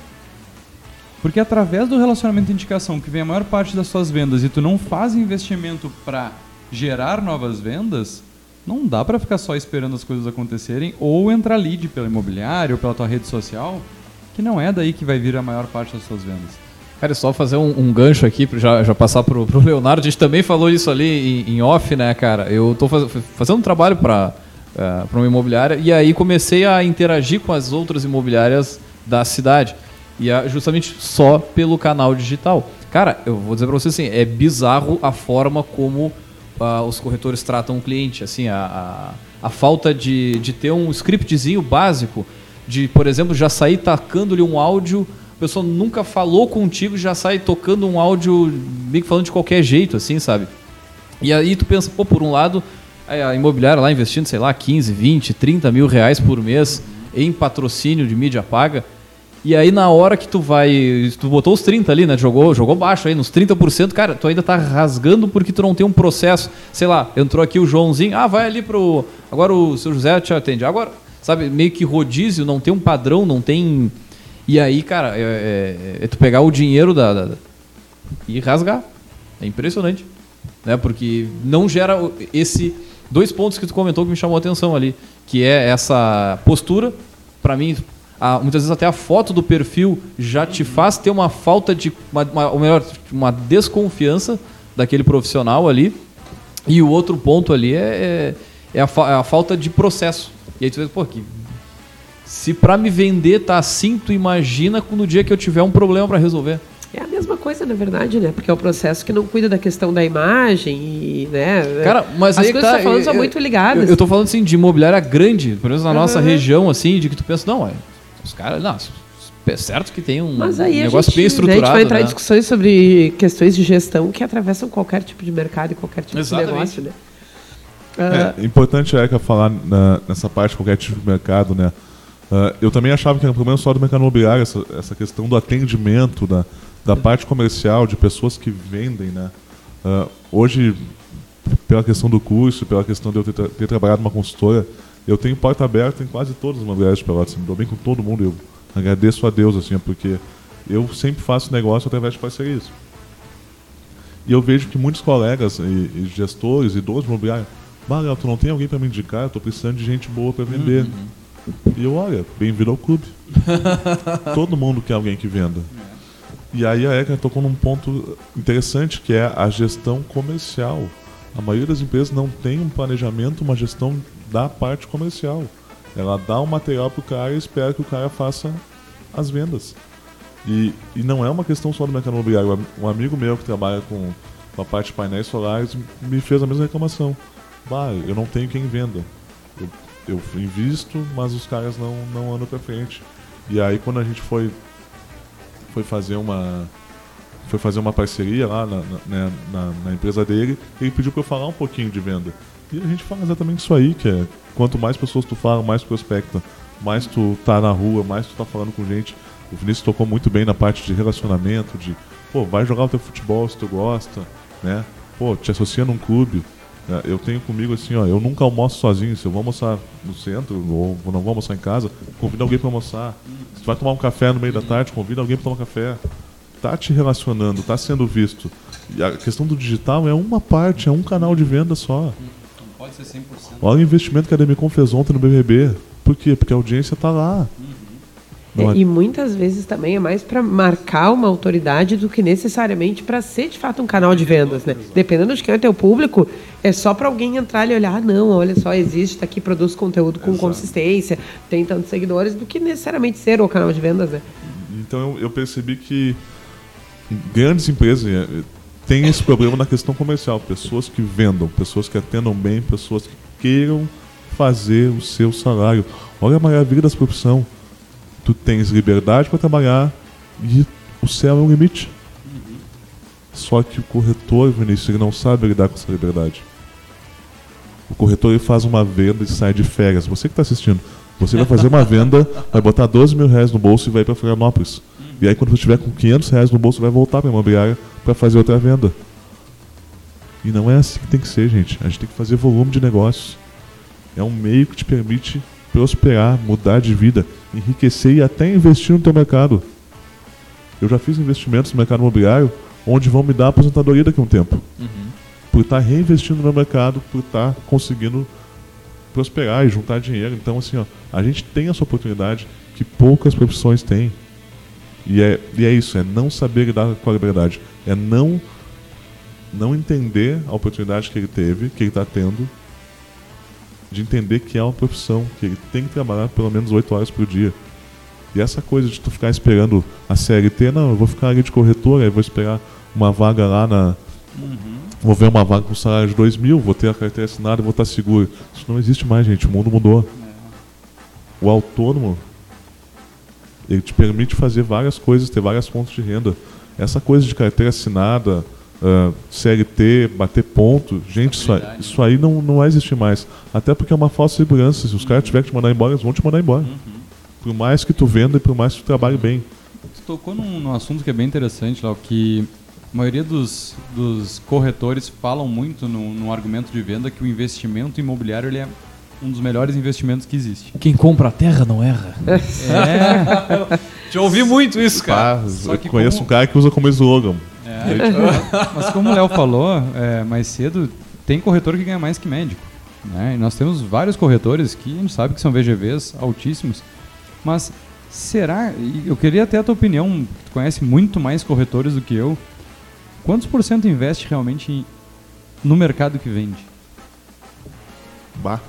Porque através do relacionamento de indicação que vem a maior parte das suas vendas e tu não faz investimento para gerar novas vendas, não dá para ficar só esperando as coisas acontecerem ou entrar lead pelo imobiliário ou pela tua rede social, que não é daí que vai vir a maior parte das suas vendas. Cara, só fazer um, um gancho aqui, já, já passar pro, pro Leonardo. A gente também falou isso ali em, em off, né, cara? Eu tô faz, fazendo um trabalho para uh, é, uma imobiliária e aí comecei a interagir com as outras imobiliárias da cidade. E é justamente só pelo canal digital. Cara, eu vou dizer para você assim, é bizarro a forma como uh, os corretores tratam o cliente. Assim, a, a, a, falta de, de ter um scriptzinho básico, de, por exemplo, já sair tacando-lhe um áudio, a pessoa nunca falou contigo, já sai tocando um áudio meio que falando de qualquer jeito, assim, sabe? E aí tu pensa, pô, por um lado, a imobiliária lá investindo, sei lá, 15, 20, 30 mil reais por mês em patrocínio de mídia paga e aí na hora que tu vai. Tu botou os 30 ali, né? Jogou, jogou baixo aí, nos 30%, cara, tu ainda tá rasgando porque tu não tem um processo. Sei lá, entrou aqui o Joãozinho, ah, vai ali pro. Agora o seu José te atende. Agora, sabe, meio que rodízio, não tem um padrão, não tem. E aí, cara, é, é, é tu pegar o dinheiro da, da, e rasgar. É impressionante. Né? Porque não gera esse. Dois pontos que tu comentou que me chamou a atenção ali. Que é essa postura, para mim, a, muitas vezes até a foto do perfil já te faz ter uma falta de, uma, uma, ou melhor, uma desconfiança daquele profissional ali. E o outro ponto ali é, é, é a, é a, falta de processo. E aí tu vê, pô, que, se para me vender tá assim, tu imagina no dia que eu tiver um problema para resolver. É a mesma coisa, na verdade, né? Porque é o processo que não cuida da questão da imagem e, né? Cara, mas As aí coisas tá, que você falando são muito ligadas. Eu, eu tô falando assim de imobiliária grande, pelo menos na uhum. nossa região, assim, de que tu pensa, não, é, os caras, não, é certo que tem um negócio gente, bem estruturado. A gente vai entrar né? em discussões sobre questões de gestão que atravessam qualquer tipo de mercado e qualquer tipo Exatamente. de negócio, né? Uh, é importante, Erika, falar na, nessa parte de qualquer tipo de mercado, né? Uh, eu também achava que era um problema só do mercado imobiliário, essa, essa questão do atendimento, da, da parte comercial, de pessoas que vendem, né? Uh, hoje, pela questão do curso, pela questão de eu ter, ter trabalhado numa consultora, eu tenho porta aberta em quase todas as imobiliárias de Pelotas, me dou bem com todo mundo, eu agradeço a Deus, assim, porque eu sempre faço negócio através de parcerias. E eu vejo que muitos colegas e, e gestores e donos imobiliários, Léo, tu não tem alguém para me indicar? Eu tô precisando de gente boa para vender. Uhum. E eu, olha, bem-vindo ao clube. Todo mundo quer alguém que venda. E aí a Eka tocou num ponto interessante, que é a gestão comercial. A maioria das empresas não tem um planejamento, uma gestão da parte comercial. Ela dá o um material para o cara e espera que o cara faça as vendas. E, e não é uma questão só do mercado imobiliário. Um amigo meu que trabalha com, com a parte de painéis solares me fez a mesma reclamação. Bah, eu não tenho quem venda. Eu, eu invisto, mas os caras não, não andam para frente. E aí quando a gente foi, foi fazer uma foi fazer uma parceria lá na, na, né, na, na empresa dele, ele pediu para eu falar um pouquinho de venda. E a gente fala exatamente isso aí, que é quanto mais pessoas tu fala, mais prospecta. mais tu tá na rua, mais tu tá falando com gente. O Vinícius tocou muito bem na parte de relacionamento, de, pô, vai jogar o teu futebol se tu gosta, né? Pô, te associa num clube. É, Eu tenho comigo assim, ó, eu nunca almoço sozinho. Se eu vou almoçar no centro ou não vou almoçar em casa, convida alguém para almoçar. Se tu vai tomar um café no meio da tarde, convida alguém para tomar café. Tá te relacionando, tá sendo visto. E a questão do digital é uma parte, é um canal de venda só. Pode ser 100%. Olha o investimento que a Demicon fez ontem no BBB. Por quê? Porque a audiência tá lá. Não É, é- E muitas vezes também é mais para marcar uma autoridade do que necessariamente para ser de fato um canal de vendas, né? Dependendo de quem é teu público, é só para alguém entrar e olhar, ah, não, olha só, existe, tá aqui, produz conteúdo com consistência, tem tantos seguidores, do que necessariamente ser o canal de vendas, né? Então eu, eu percebi que grandes empresas têm esse problema na questão comercial. Pessoas que vendam, pessoas que atendam bem, pessoas que queiram fazer o seu salário. Olha a maravilha dessa profissão. Tu tens liberdade para trabalhar e o céu é o limite. Só que o corretor, Vinícius, ele não sabe lidar com essa liberdade. O corretor ele faz uma venda e sai de férias. Você que está assistindo, você vai fazer uma venda, vai botar 12 mil reais no bolso e vai para Florianópolis. E aí quando você estiver com 500 reais no bolso, vai voltar para a imobiliária para fazer outra venda. E não é assim que tem que ser, gente. A gente tem que fazer volume de negócios. É um meio que te permite prosperar, mudar de vida, enriquecer e até investir no teu mercado. Eu já fiz investimentos no mercado imobiliário onde vão me dar aposentadoria daqui a um tempo. Por estar reinvestindo no mercado, por estar conseguindo prosperar e juntar dinheiro. Então, assim, ó, a gente tem essa oportunidade que poucas profissões têm. E é, e é isso, é não saber lidar com a liberdade. É não, não entender a oportunidade que ele teve, que ele está tendo, de entender que é uma profissão, que ele tem que trabalhar pelo menos 8 horas por dia. E essa coisa de tu ficar esperando a CLT, não, eu vou ficar ali de corretora, eu vou esperar uma vaga lá na. Vou ver uma vaga com salário de 2 mil, vou ter a carteira assinada e vou estar seguro. Isso não existe mais, gente. O mundo mudou. O autônomo, ele te permite fazer várias coisas, ter várias fontes de renda. Essa coisa de carteira assinada, ah, CLT, bater ponto, gente, isso aí, isso aí não, não vai existir mais. Até porque é uma falsa segurança. Se os caras tiverem que te mandar embora, eles vão te mandar embora. Por mais que tu venda e por mais que tu trabalhe bem. Tu tocou num, num assunto que é bem interessante, Léo, que a maioria dos, dos corretores falam muito no, no argumento de venda que o investimento imobiliário ele é um dos melhores investimentos que existe. Quem compra a terra não erra. É, Já ouvi muito isso, cara. Ah, Só eu que conheço como- um cara que usa como slogan. mas como o Léo falou é, mais cedo, tem corretor que ganha mais que médico. Né? E nós temos vários corretores que a gente sabe que são VGVs altíssimos, mas será, eu queria até a tua opinião, tu conhece muito mais corretores do que eu, quantos por cento investe realmente em- no mercado que vende? Bah.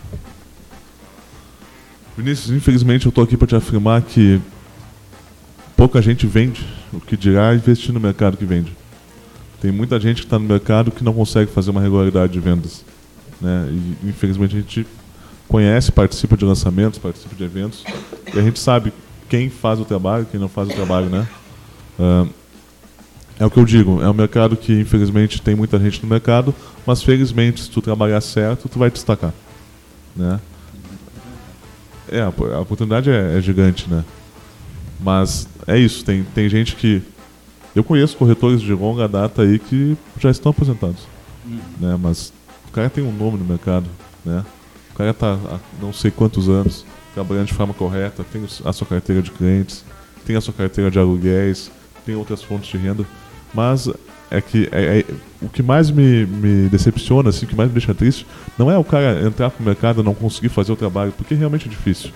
Vinícius, infelizmente eu tô aqui para te afirmar que pouca gente vende, o que dirá investir no mercado que vende. Tem muita gente que está no mercado que não consegue fazer uma regularidade de vendas. Né? E infelizmente a gente conhece, participa de lançamentos, participa de eventos, e a gente sabe quem faz o trabalho, quem não faz o trabalho, né? Ah, é o que eu digo, é um mercado que infelizmente tem muita gente no mercado, mas felizmente se tu trabalhar certo, tu vai destacar, né? É, a oportunidade é, é gigante, né? Mas é isso, tem, tem gente que. Eu conheço corretores de longa data aí que já estão aposentados. Né? Mas o cara tem um nome no mercado, né? O cara tá há não sei quantos anos trabalhando de forma correta, tem a sua carteira de clientes, tem a sua carteira de aluguéis, tem outras fontes de renda. Mas é que é- é- o que mais me, me decepciona, assim, o que mais me deixa triste, não é o cara entrar pro mercado e não conseguir fazer o trabalho, porque realmente é difícil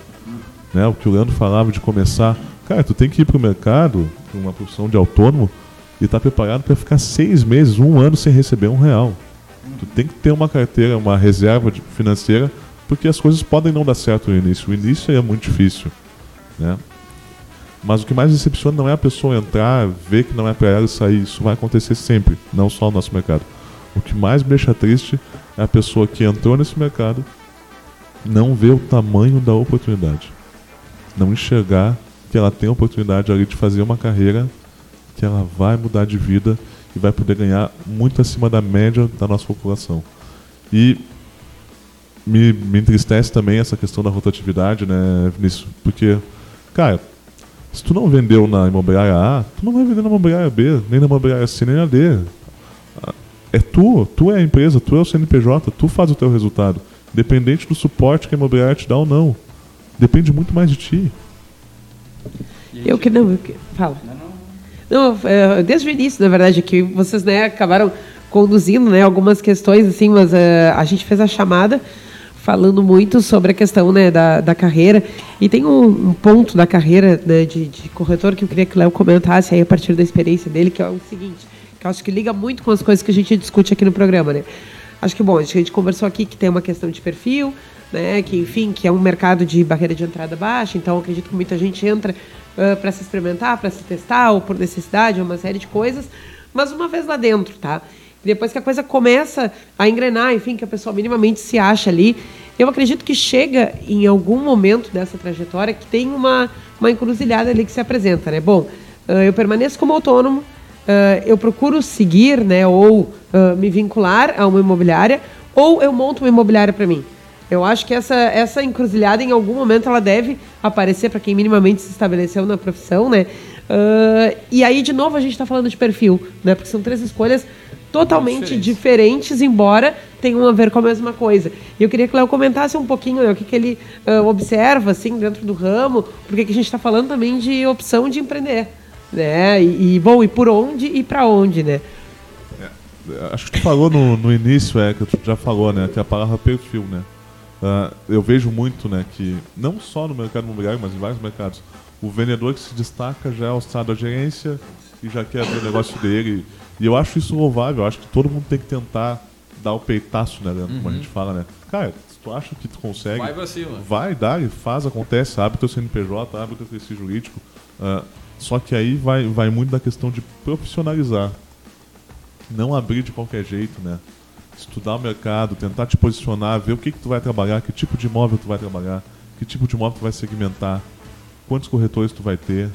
né? O que o Leandro falava de começar. Cara, tu tem que ir pro mercado, pra uma profissão de autônomo, e estar preparado para ficar seis meses, um ano sem receber um real. Tu tem que ter uma carteira, uma reserva financeira, porque as coisas podem não dar certo no início. O início é muito difícil, né? Mas o que mais decepciona não é a pessoa entrar, ver que não é para ela e sair. Isso vai acontecer sempre, não só no nosso mercado. O que mais me deixa triste é a pessoa que entrou nesse mercado não ver o tamanho da oportunidade não enxergar que ela tem a oportunidade ali de fazer uma carreira que ela vai mudar de vida e vai poder ganhar muito acima da média da nossa população. E me, me entristece também essa questão da rotatividade, né, Vinícius? Porque, cara, se tu não vendeu na imobiliária A, tu não vai vender na imobiliária B, nem na imobiliária C, nem na D. É tu, tu é a empresa, tu é o CNPJ, tu faz o teu resultado. Independente do suporte que a imobiliária te dá ou não. Depende muito mais de ti. Eu que não, eu que, fala. Não, é, desde o início, na verdade, que vocês né, acabaram conduzindo né, algumas questões, assim, mas é, a gente fez a chamada falando muito sobre a questão né, da, da carreira. E tem um, um ponto da carreira né, de, de corretor que eu queria que o Léo comentasse aí a partir da experiência dele, que é o seguinte, que eu acho que liga muito com as coisas que a gente discute aqui no programa, né? Acho que, bom, a gente conversou aqui que tem uma questão de perfil, né, que, enfim, que é um mercado de barreira de entrada baixa, então acredito que muita gente entra para se experimentar, para se testar, ou por necessidade, uma série de coisas, mas uma vez lá dentro, tá? Depois que a coisa começa a engrenar, enfim, que a pessoa minimamente se acha ali, eu acredito que chega em algum momento dessa trajetória que tem uma, uma encruzilhada ali que se apresenta, né? Bom, ah, eu permaneço como autônomo, ah, eu procuro seguir, né, ou ah, me vincular a uma imobiliária, ou eu monto uma imobiliária para mim. Eu acho que essa, essa encruzilhada, em algum momento, ela deve aparecer para quem minimamente se estabeleceu na profissão, né? Ah, e aí, de novo, a gente está falando de perfil, né? Porque são três escolhas totalmente diferentes, embora tenham a ver com a mesma coisa. E eu queria que o Léo comentasse um pouquinho né, o que, que ele ah, observa, assim, dentro do ramo, porque que a gente está falando também de opção de empreender, né? E, e, bom, e por onde e para onde, né? Acho que tu falou no, no início, é, que tu já falou, né? Que é a palavra perfil, né? Ah, eu vejo muito, né, que não só no mercado imobiliário, mas em vários mercados, o vendedor que se destaca já é alçado à gerência e já quer abrir o negócio dele. E eu acho isso louvável, eu acho que todo mundo tem que tentar dar o peitaço, né, Leandro, como a gente fala, né? Cara, se tu acha que tu consegue, Vai pra cima. vai, dá, e faz, acontece, abre teu CNPJ, abre teu prestígio jurídico. Ah, só que aí vai, vai muito da questão de profissionalizar. Não abrir de qualquer jeito, né? Estudar o mercado, tentar te posicionar, ver o que, que tu vai trabalhar, que tipo de imóvel tu vai trabalhar, que tipo de imóvel tu vai segmentar, quantos corretores tu vai ter,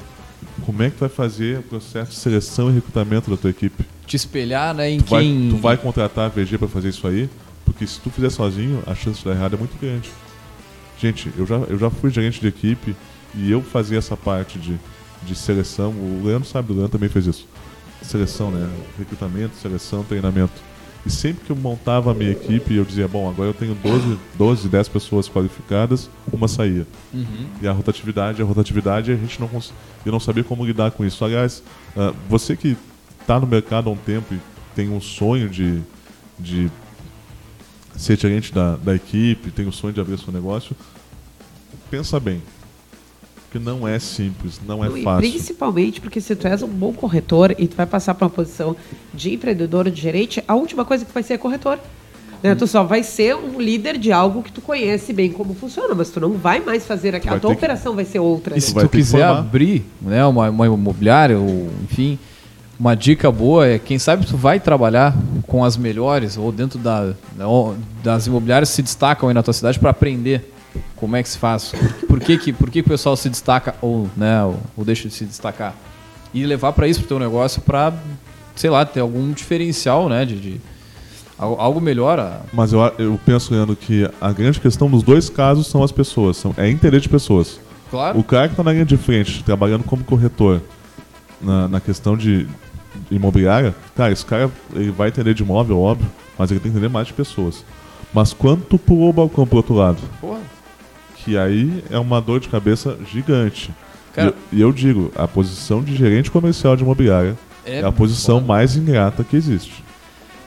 como é que tu vai fazer o processo de seleção e recrutamento da tua equipe. Te espelhar, né, em Tu vai, quem... tu vai contratar a VG para fazer isso aí, porque se tu fizer sozinho, a chance de dar errado é muito grande. Gente, eu já, eu já fui gerente de equipe e eu fazia essa parte de, de seleção. O Leandro sabe, o Leandro também fez isso. Seleção, né? Recrutamento, seleção, treinamento. E sempre que eu montava a minha equipe, eu dizia, bom, agora eu tenho 12, 12 10 pessoas qualificadas, uma saía. E a rotatividade, a rotatividade, a gente não cons... eu não sabia como lidar com isso. Aliás, ah, você que está no mercado há um tempo e tem um sonho de, de ser gerente da, da equipe, tem o sonho de abrir seu negócio, pensa bem. Que não é simples, não é e fácil. Principalmente porque se tu és um bom corretor e tu vai passar para uma posição de empreendedor ou de gerente, a última coisa que vai ser é corretor. Né? Tu só vai ser um líder de algo que tu conhece bem como funciona, mas tu não vai mais fazer aquela. A tua ter que- operação vai ser outra. E né? se tu quiser formar. abrir né, uma, uma imobiliária, ou enfim, uma dica boa é, quem sabe tu vai trabalhar com as melhores, ou dentro da, da- das imobiliárias que se destacam aí na tua cidade para aprender como é que se faz. Por que, que, por que, que o pessoal se destaca ou, né, ou, ou deixa de se destacar. E levar para isso, pro teu negócio, para, sei lá, ter algum diferencial, né, de... de al- algo melhor. a- Mas eu, eu penso, Leandro, que a grande questão nos dois casos são as pessoas. São, é interesse de pessoas. Claro. O cara que está na linha de frente, trabalhando como corretor, na, na questão de imobiliária, cara, esse cara ele vai entender de imóvel, óbvio, mas ele tem que entender mais de pessoas. Mas quando tu pulou o balcão pro outro lado, Porra. Que aí é uma dor de cabeça gigante. Cara- E, eu- e eu digo, a posição de gerente comercial de imobiliária é, a posição foda. mais ingrata que existe.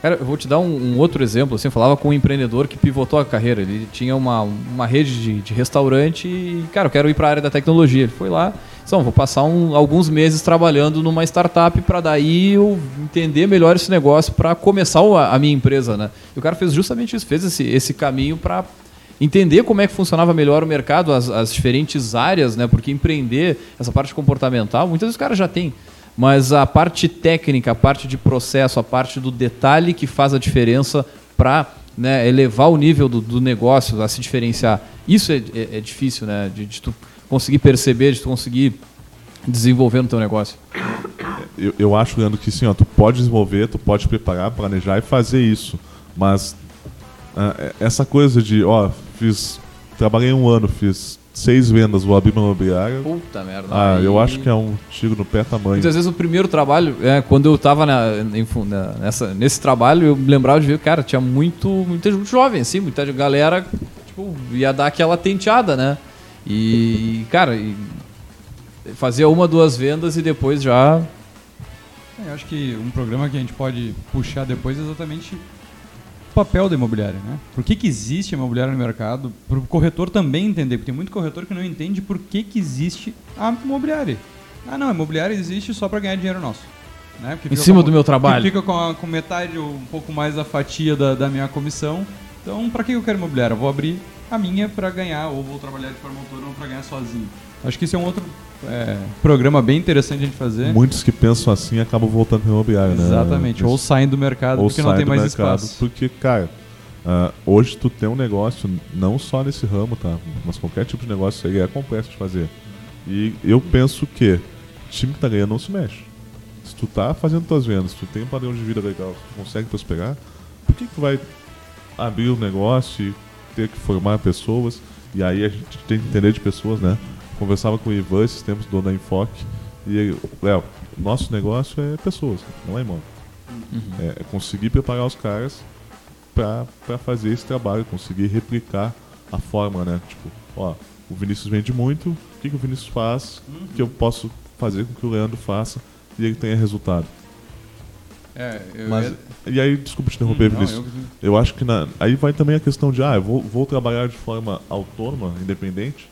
Cara, eu vou te dar um, um outro exemplo. Assim, eu falava com um empreendedor que pivotou a carreira. Ele tinha uma, uma rede de, de restaurante e, cara, eu quero ir para a área da tecnologia. Ele foi lá, "Não, vou passar um- alguns meses trabalhando numa startup para daí eu entender melhor esse negócio para começar a, a minha empresa, né? E o cara fez justamente isso, fez esse, esse caminho para entender como é que funcionava melhor o mercado, as, as diferentes áreas, né? Porque empreender, essa parte comportamental, muitas vezes o cara já tem. Mas a parte técnica, a parte de processo, a parte do detalhe que faz a diferença para elevar o nível do, do negócio, a se diferenciar. Isso é, é- é difícil, né? De, de tu conseguir perceber, de tu conseguir desenvolver no teu negócio. Eu, eu acho, Leandro, que sim, ó, tu pode desenvolver, tu pode preparar, planejar e fazer isso. Mas essa coisa de, ó, fiz. Trabalhei um ano, fiz seis vendas, vou abrir uma imobiliária. Puta merda. Ah, eu Aí- acho que é um tiro no pé tamanho. Muitas vezes o primeiro trabalho, é, quando eu tava na- em fu- na- nessa, nesse trabalho, eu me lembrava de ver, cara, tinha muito, muita gente jovem, assim, muita galera, tipo, ia dar aquela tenteada, né? E, cara, e fazia uma, duas vendas e depois já. É, Eu acho que um programa que a gente pode puxar depois é exatamente papel da imobiliária, né? Por que, que existe a imobiliária no mercado? Para o corretor também entender, porque tem muito corretor que não entende por que, que existe a imobiliária. Ah, não, a imobiliária existe só para ganhar dinheiro nosso. Né? Porque Em cima com- do meu trabalho. Fica com, a- com metade ou um pouco mais da fatia da, da minha comissão. Então, para que eu quero imobiliária? Eu vou abrir a minha para ganhar, ou vou trabalhar de forma autônoma para ganhar sozinho. Acho que isso é um outro é, programa bem interessante a gente fazer. Muitos que pensam assim acabam voltando para imobiliária, né? Exatamente, ou saem do mercado ou porque não tem mais espaço. Porque, cara, ah, hoje tu tem um negócio, não só nesse ramo, tá? Mas qualquer tipo de negócio aí é complexo de fazer. E eu penso que time que tá ganhando não se mexe. Se tu tá fazendo tuas vendas, tu tem um padrão de vida legal, tu consegue prosperar, por que que tu vai abrir um negócio e ter que formar pessoas? E aí a gente tem que entender de pessoas, né? Conversava com o Ivan esses tempos, dono da Enfoque, e Léo, nosso negócio é pessoas, não é imóvel. É, é conseguir preparar os caras pra fazer esse trabalho, conseguir replicar a forma, né? Tipo, ó, o Vinícius vende muito, o que, que o Vinícius faz que eu posso fazer com que o Leandro faça e ele tenha resultado. É, eu Mas, ia- e aí, desculpa te interromper, Não, Vinícius. eu- Eu acho que na, aí vai também a questão de, ah, eu vou, vou trabalhar de forma autônoma, independente.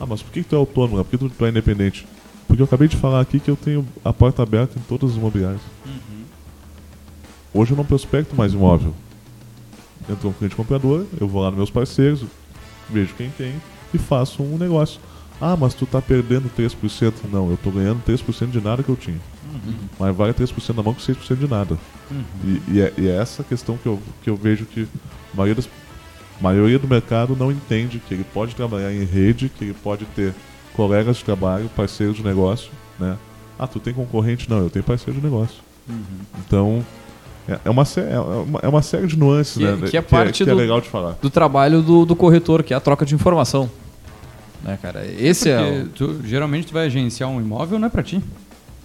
Ah, mas por que, que tu é autônomo? Por que tu, tu é independente? Porque eu acabei de falar aqui que eu tenho a porta aberta em todas as imobiliárias. Hoje eu não prospecto mais imóvel. Entrou um cliente comprador, eu vou lá nos meus parceiros, vejo quem tem e faço um negócio. Ah, mas tu tá perdendo 3%. Não, eu tô ganhando 3% de nada que eu tinha. Mas vale 3% na mão com 6% de nada. E, e é, e é essa questão que eu, que eu vejo que a maioria, das- a maioria do mercado não entende que ele pode trabalhar em rede, que ele pode ter colegas de trabalho, parceiros de negócio, né? Ah, tu tem concorrente? Não, eu tenho parceiro de negócio. Então, é, é uma, sé- é, uma, é uma série de nuances, Que- né? que é parte que é do- legal de falar. do trabalho do, do corretor, que é a troca de informação. Né, cara? Esse é o... tu, geralmente tu vai agenciar um imóvel, não é pra ti.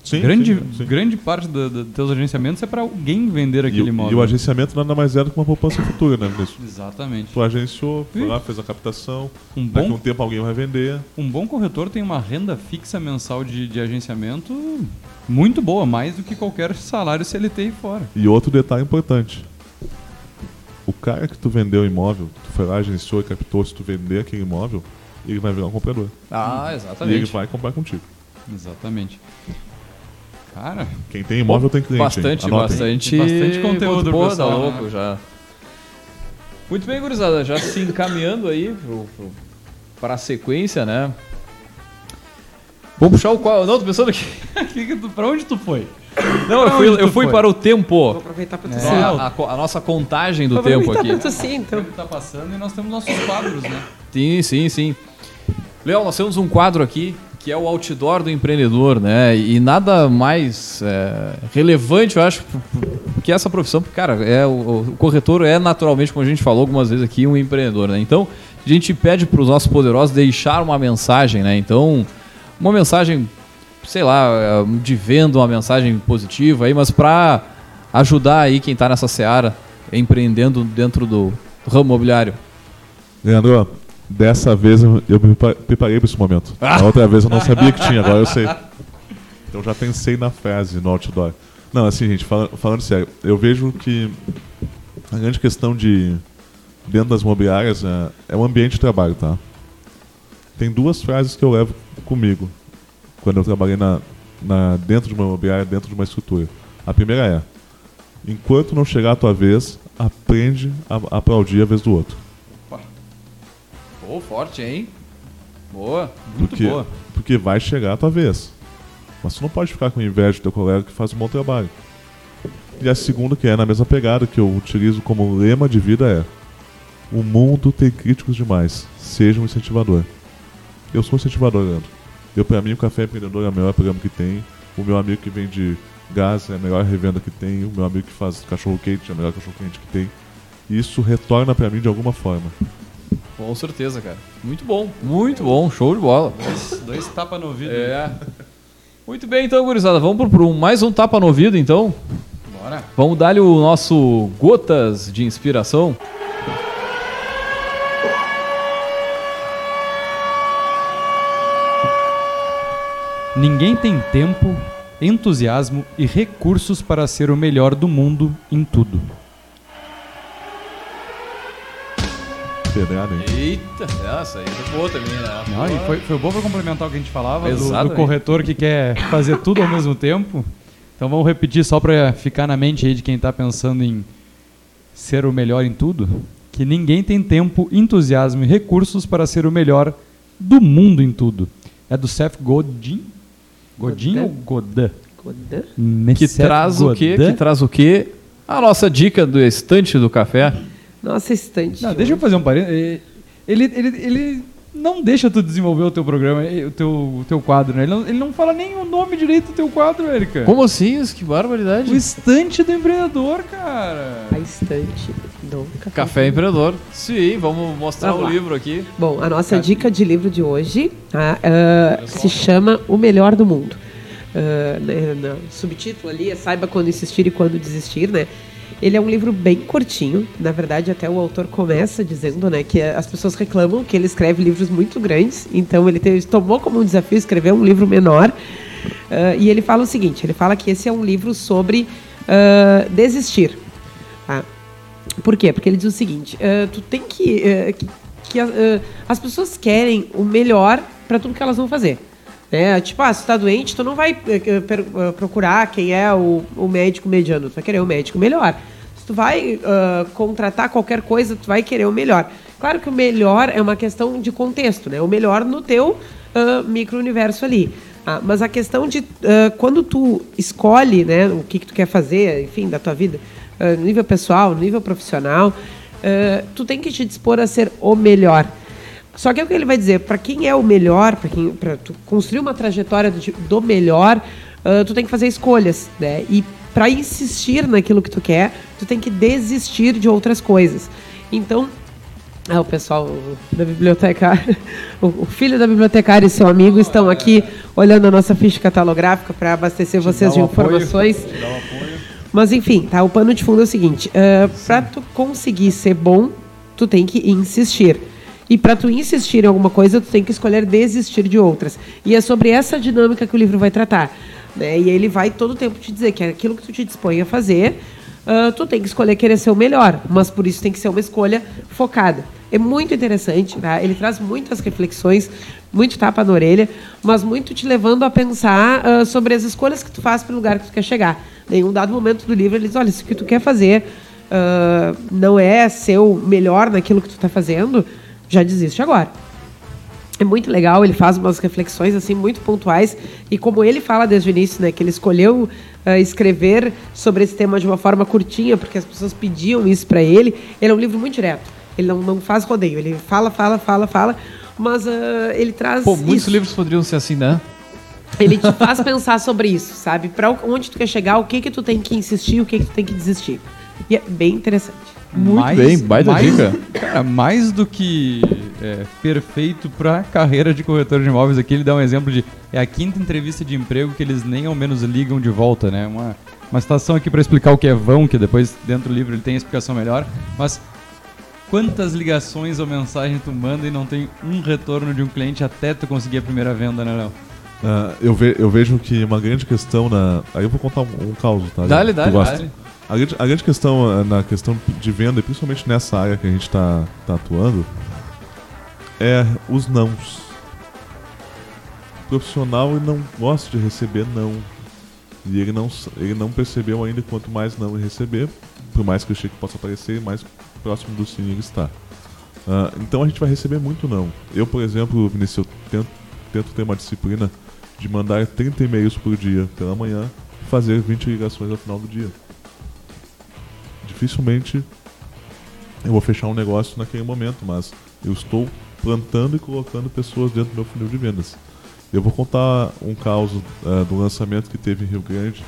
Sim, grande, sim, sim. grande parte do- do- dos teus agenciamentos é pra alguém vender E, aquele o- imóvel. e o agenciamento nada mais é do que uma poupança futura, né, Vinícius? Exatamente. Tu agenciou, foi lá, fez a captação, Um daqui a bom, um tempo alguém vai vender. um bom corretor tem uma renda fixa mensal de, de agenciamento muito boa, mais do que qualquer salário CLT aí fora. E outro detalhe importante. O cara que tu vendeu o imóvel, tu foi lá, agenciou e captou, se tu vender aquele imóvel, ele vai virar um comprador. Ah, E ele exatamente. vai comprar contigo. Exatamente. Cara, Quem tem imóvel tem cliente. Bastante, bastante, bastante conteúdo Pô, tá pessoal, louco né? já. Muito bem, gurizada, já se encaminhando aí pro, pro, pra sequência, né? Vamos puxar o qual? Não, tô pensando aqui. que que tu- pra onde tu foi? Não, eu fui, eu tu fui para o Vou tempo. aproveitar pra É. tossir. A, a a nossa contagem do Vou tempo aproveitar aqui. pra tossir, O então. tempo tá passando e nós temos nossos quadros, né? Sim, sim, sim. Léo, nós temos um quadro aqui que é o outdoor do empreendedor, né? E nada mais é, relevante, eu acho, que essa profissão, porque, cara, é, o, o corretor é naturalmente, como a gente falou algumas vezes aqui, um empreendedor, né? Então, a gente pede para os nossos poderosos deixar uma mensagem, né? Então, uma mensagem, sei lá, é, de venda, uma mensagem positiva aí, mas para ajudar aí quem está nessa seara, empreendendo dentro do ramo imobiliário. Leandro, dessa vez eu eu me prepa- preparei para esse momento. A outra vez eu não sabia que tinha, agora eu sei. Então já pensei na frase no outdoor. Não, assim, gente, fala- falando sério, eu vejo que a grande questão de dentro das imobiliárias é, é o ambiente de trabalho, tá? Tem duas frases que eu levo comigo quando eu trabalhei na, na, dentro de uma imobiliária, dentro de uma estrutura. A primeira é: enquanto não chegar a tua vez, aprende a, a aplaudir a vez do outro. Pô, forte, hein? Boa. Muito porque, boa. Porque vai chegar a tua vez. Mas tu não pode ficar com inveja do teu colega que faz um bom trabalho. E a segunda, que é na mesma pegada, que eu utilizo como lema de vida, é: O mundo tem críticos demais. Seja um incentivador. Eu sou um incentivador, Leandro. Eu, pra mim, o Café Empreendedor é o melhor programa que tem. O meu amigo que vende gás é a melhor revenda que tem. O meu amigo que faz cachorro quente é o melhor cachorro quente que tem. e isso retorna para mim de alguma forma. Com certeza, cara. Muito bom, muito bom, show de bola. Dois, dois tapas no ouvido. É. Muito bem, então, gurizada. Vamos para um, mais um tapa no ouvido, então. Bora. Vamos dar-lhe o nosso Gotas de Inspiração. Ninguém tem tempo, entusiasmo e recursos para ser o melhor do mundo em tudo. Pedrada? Eita, essa aí foi boa também, né? Não, e foi, foi bom para complementar o que a gente falava do, do corretor que quer fazer tudo ao mesmo tempo. Então vamos repetir só para ficar na mente aí de quem está pensando em ser o melhor em tudo, que ninguém tem tempo, entusiasmo e recursos para ser o melhor do mundo em tudo. É do Seth Godin? Godin Godin? ou Godin? Godin? Que Seth traz o quê? Godin? Que traz o quê? A nossa dica do estante do café. Nossa, estante. Não, deixa eu fazer um parênteses. Ele, ele, ele não deixa tu desenvolver o teu programa, eh, o teu, o teu quadro, né? Ele não, ele não fala nem o nome direito do teu quadro, Erika. Como assim? Que barbaridade. O estante do empreendedor, cara. A estante do café. Café Empreendedor. Sim, vamos mostrar Vamos o lá. livro aqui. Bom, a nossa dica de livro de hoje tá, ah, se chama O Melhor do Mundo. Ah, né, no subtítulo ali é Saiba Quando Insistir e Quando Desistir, né? Ele é um livro bem curtinho. Na verdade, até o autor começa dizendo né, que as pessoas reclamam que ele escreve livros muito grandes. Então, ele teve- tomou como um desafio escrever um livro menor. Ah, e ele fala o seguinte: ele fala que esse é um livro sobre ah, desistir. Tá? Por quê? Porque ele diz o seguinte: eh, tu tem que. que, que, as pessoas querem o melhor para tudo que elas vão fazer. Né? Tipo, ah, se tá doente, tu não vai eh, eh, eh, procurar quem é o, o médico mediano, tu vai querer o médico melhor. Se tu vai ah, contratar qualquer coisa, tu vai querer o melhor. Claro que o melhor é uma questão de contexto, né? O melhor no teu ah, micro-universo ali. Ah, mas a questão de ah, quando tu escolhe né, o que, que tu quer fazer, enfim, da tua vida, no nível pessoal, nível profissional, ah, tu tem que te dispor a ser o melhor. Só que é o que ele vai dizer, para quem é o melhor, para quem para tu construir uma trajetória do, do melhor, ah, tu tem que fazer escolhas, né? E para insistir naquilo que tu quer, tu tem que desistir de outras coisas. Então, ah, o pessoal da biblioteca, o filho da bibliotecária e seu amigo estão aqui olhando a nossa ficha catalográfica para abastecer vocês de um apoio. informações. Mas enfim, tá? O pano de fundo é o seguinte: para tu conseguir ser bom, tu tem que insistir. E para tu insistir em alguma coisa, tu tem que escolher desistir de outras. E é sobre essa dinâmica que o livro vai tratar. Né? E ele vai todo tempo te dizer que aquilo que tu te dispõe a fazer, ah, tu tem que escolher querer ser o melhor. Mas por isso tem que ser uma escolha focada. É muito interessante, tá? Ele traz muitas reflexões, muito tapa na orelha, mas muito te levando a pensar ah, sobre as escolhas que tu faz para o lugar que tu quer chegar. Em um dado momento do livro, ele diz: olha, se o que tu quer fazer ah, não é ser o melhor naquilo que tu está fazendo, já desiste agora. É muito legal, ele faz umas reflexões assim muito pontuais e como ele fala desde o início, né, que ele escolheu ah, escrever sobre esse tema de uma forma curtinha, porque as pessoas pediam isso para ele. Ele é um livro muito direto. Ele não, não faz rodeio, ele fala, fala, fala, fala, mas ah, ele traz Pô, muitos isso. livros poderiam ser assim, né? Ele te faz pensar sobre isso, sabe? Para onde tu quer chegar, o que que tu tem que insistir, o que que tu tem que desistir. E é bem interessante. Muito bem, baita mais, dica. Cara, mais do que é, perfeito pra carreira de corretor de imóveis aqui, ele dá um exemplo de é a quinta entrevista de emprego que eles nem ao menos ligam de volta, né? Uma, uma situação aqui pra explicar o que é vão, que depois dentro do livro ele tem a explicação melhor, mas quantas ligações ou mensagens tu manda e não tem um retorno de um cliente até tu conseguir a primeira venda, né, Léo? Ah, eu, ve- eu vejo que uma grande questão na. Aí eu vou contar um, um caos, tá? Dá-lhe, gosta? dá-lhe. A grande, a grande questão ah, na questão de venda, e principalmente nessa área que a gente está tá atuando, é os nãos. O profissional não gosta de receber não. E ele não, ele não percebeu ainda quanto mais não ele receber, por mais que o cheque possa aparecer, mais próximo do sim ele está. Ah, então a gente vai receber muito não. Eu, por exemplo, Vinícius, eu tento, tento ter uma disciplina de mandar 30 e-mails por dia pela manhã e fazer 20 ligações ao final do dia. Dificilmente eu vou fechar um negócio naquele momento, mas eu estou plantando e colocando pessoas dentro do meu funil de vendas. Eu vou contar um caso ah, do lançamento que teve em Rio Grande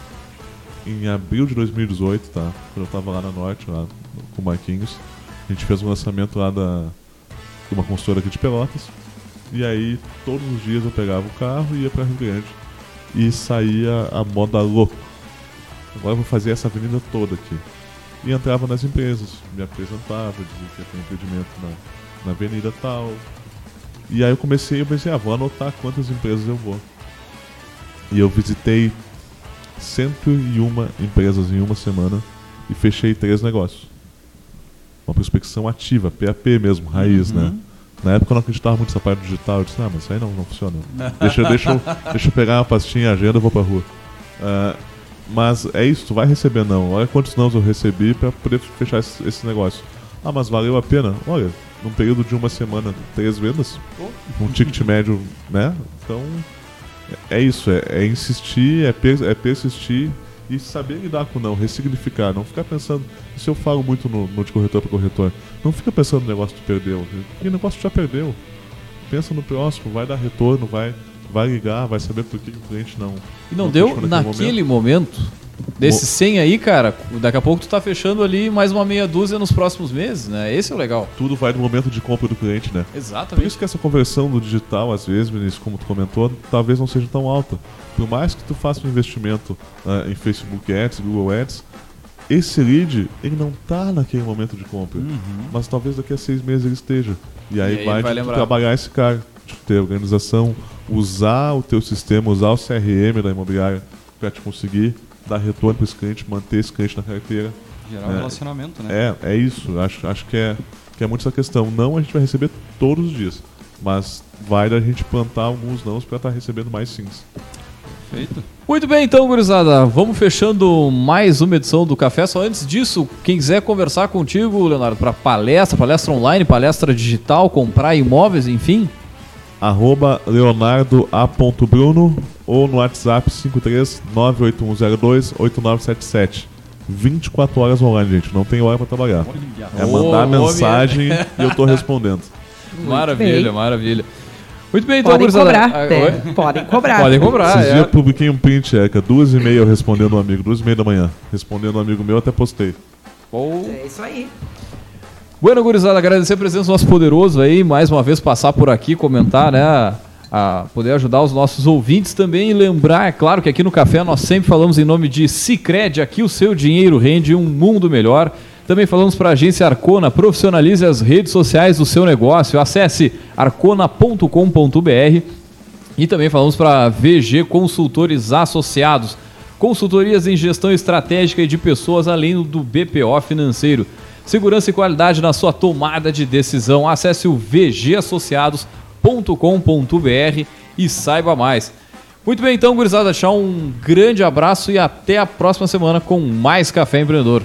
em abril de 2018, tá? Quando eu tava lá na Norte, lá com o Marquinhos. A gente fez um lançamento lá da de uma consultora aqui de Pelotas. E aí, todos os dias eu pegava o carro e ia pra Rio Grande. E saía a moda louco. Agora eu vou fazer essa avenida toda aqui. E entrava nas empresas, me apresentava, dizia que ia ter um empreendimento na, na avenida tal. E aí eu comecei, eu pensei, ah, vou anotar quantas empresas eu vou. E eu visitei 101 empresas em uma semana e fechei três negócios. Uma prospecção ativa, PAP mesmo, raiz, né? Na época eu não acreditava muito nessa parte digital, eu disse, ah, mas isso aí não, não funciona. deixa, deixa, eu, deixa eu pegar uma pastinha e agenda e vou pra rua. Ah, mas é isso, tu vai receber não. Olha quantos não eu recebi pra poder fechar esse, esse negócio. Ah, mas valeu a pena? Olha, num período de uma semana, três vendas, um ticket médio, né? Então, é isso, é, é insistir, é, per- é persistir e saber lidar com não, ressignificar, não ficar pensando. Isso eu falo muito no, no de corretor para corretor. Não fica pensando no negócio que tu perdeu, porque o negócio já perdeu. Pensa no próximo, vai dar retorno, vai, vai ligar, vai saber por que o cliente não. E não, deu fechou naquele momento. Desses 100 aí, cara, daqui a pouco tu tá fechando ali mais uma meia dúzia nos próximos meses, né? Esse é o legal. Tudo vai do momento de compra do cliente, né? Por Exatamente. isso que essa conversão do digital, às vezes, Vinícius, como tu comentou, talvez não seja tão alta. Por mais que tu faça um investimento ah, em Facebook Ads, Google Ads, esse lead, ele não tá naquele momento de compra. Mas talvez daqui a seis meses ele esteja. E aí E aí vai, vai trabalhar esse cara, ter organização, usar o teu sistema, usar o CRM da imobiliária para te conseguir dar retorno para esse cliente, manter esse cliente na carteira. Gerar um É. relacionamento, né? É, é isso. Acho, acho que, é, que é muito essa questão. Não a gente vai receber todos os dias. Mas vai da gente plantar alguns nãos para estar recebendo mais sims. Feito. Muito bem, então, gurizada. Vamos fechando mais uma edição do Café. Só antes disso, quem quiser conversar contigo, Leonardo, para palestra, palestra online, palestra digital, comprar imóveis, enfim. Arroba Leonardo A.Bruno ou no WhatsApp 53981028977. 24 horas online, gente. Não tem hora para trabalhar. É mandar homem. mensagem e eu tô respondendo. maravilha, bem. maravilha. Muito bem, então, Podem cobrar, Ah, oi? Podem cobrar. Podem cobrar. Esses é. dias eu publiquei um print, Erika, duas e meia eu respondendo um amigo, duas e meia da manhã. Respondendo um amigo meu, até postei. Ou- É isso aí. Bueno, gurizada, agradecer a presença do nosso poderoso aí, mais uma vez passar por aqui, comentar, né? A poder ajudar os nossos ouvintes também e lembrar, é claro, que aqui no Café nós sempre falamos em nome de Cicred, aqui o seu dinheiro rende um mundo melhor. Também falamos para a agência Arcona, profissionalize as redes sociais do seu negócio. Acesse arcona.com.br e também falamos para VG Consultores Associados, consultorias em gestão estratégica e de pessoas, além do BPO financeiro. Segurança e qualidade na sua tomada de decisão. Acesse o vgassociados.com.br e saiba mais. Muito bem, então, gurizada, deixar um grande abraço e até a próxima semana com mais Café Empreendedor.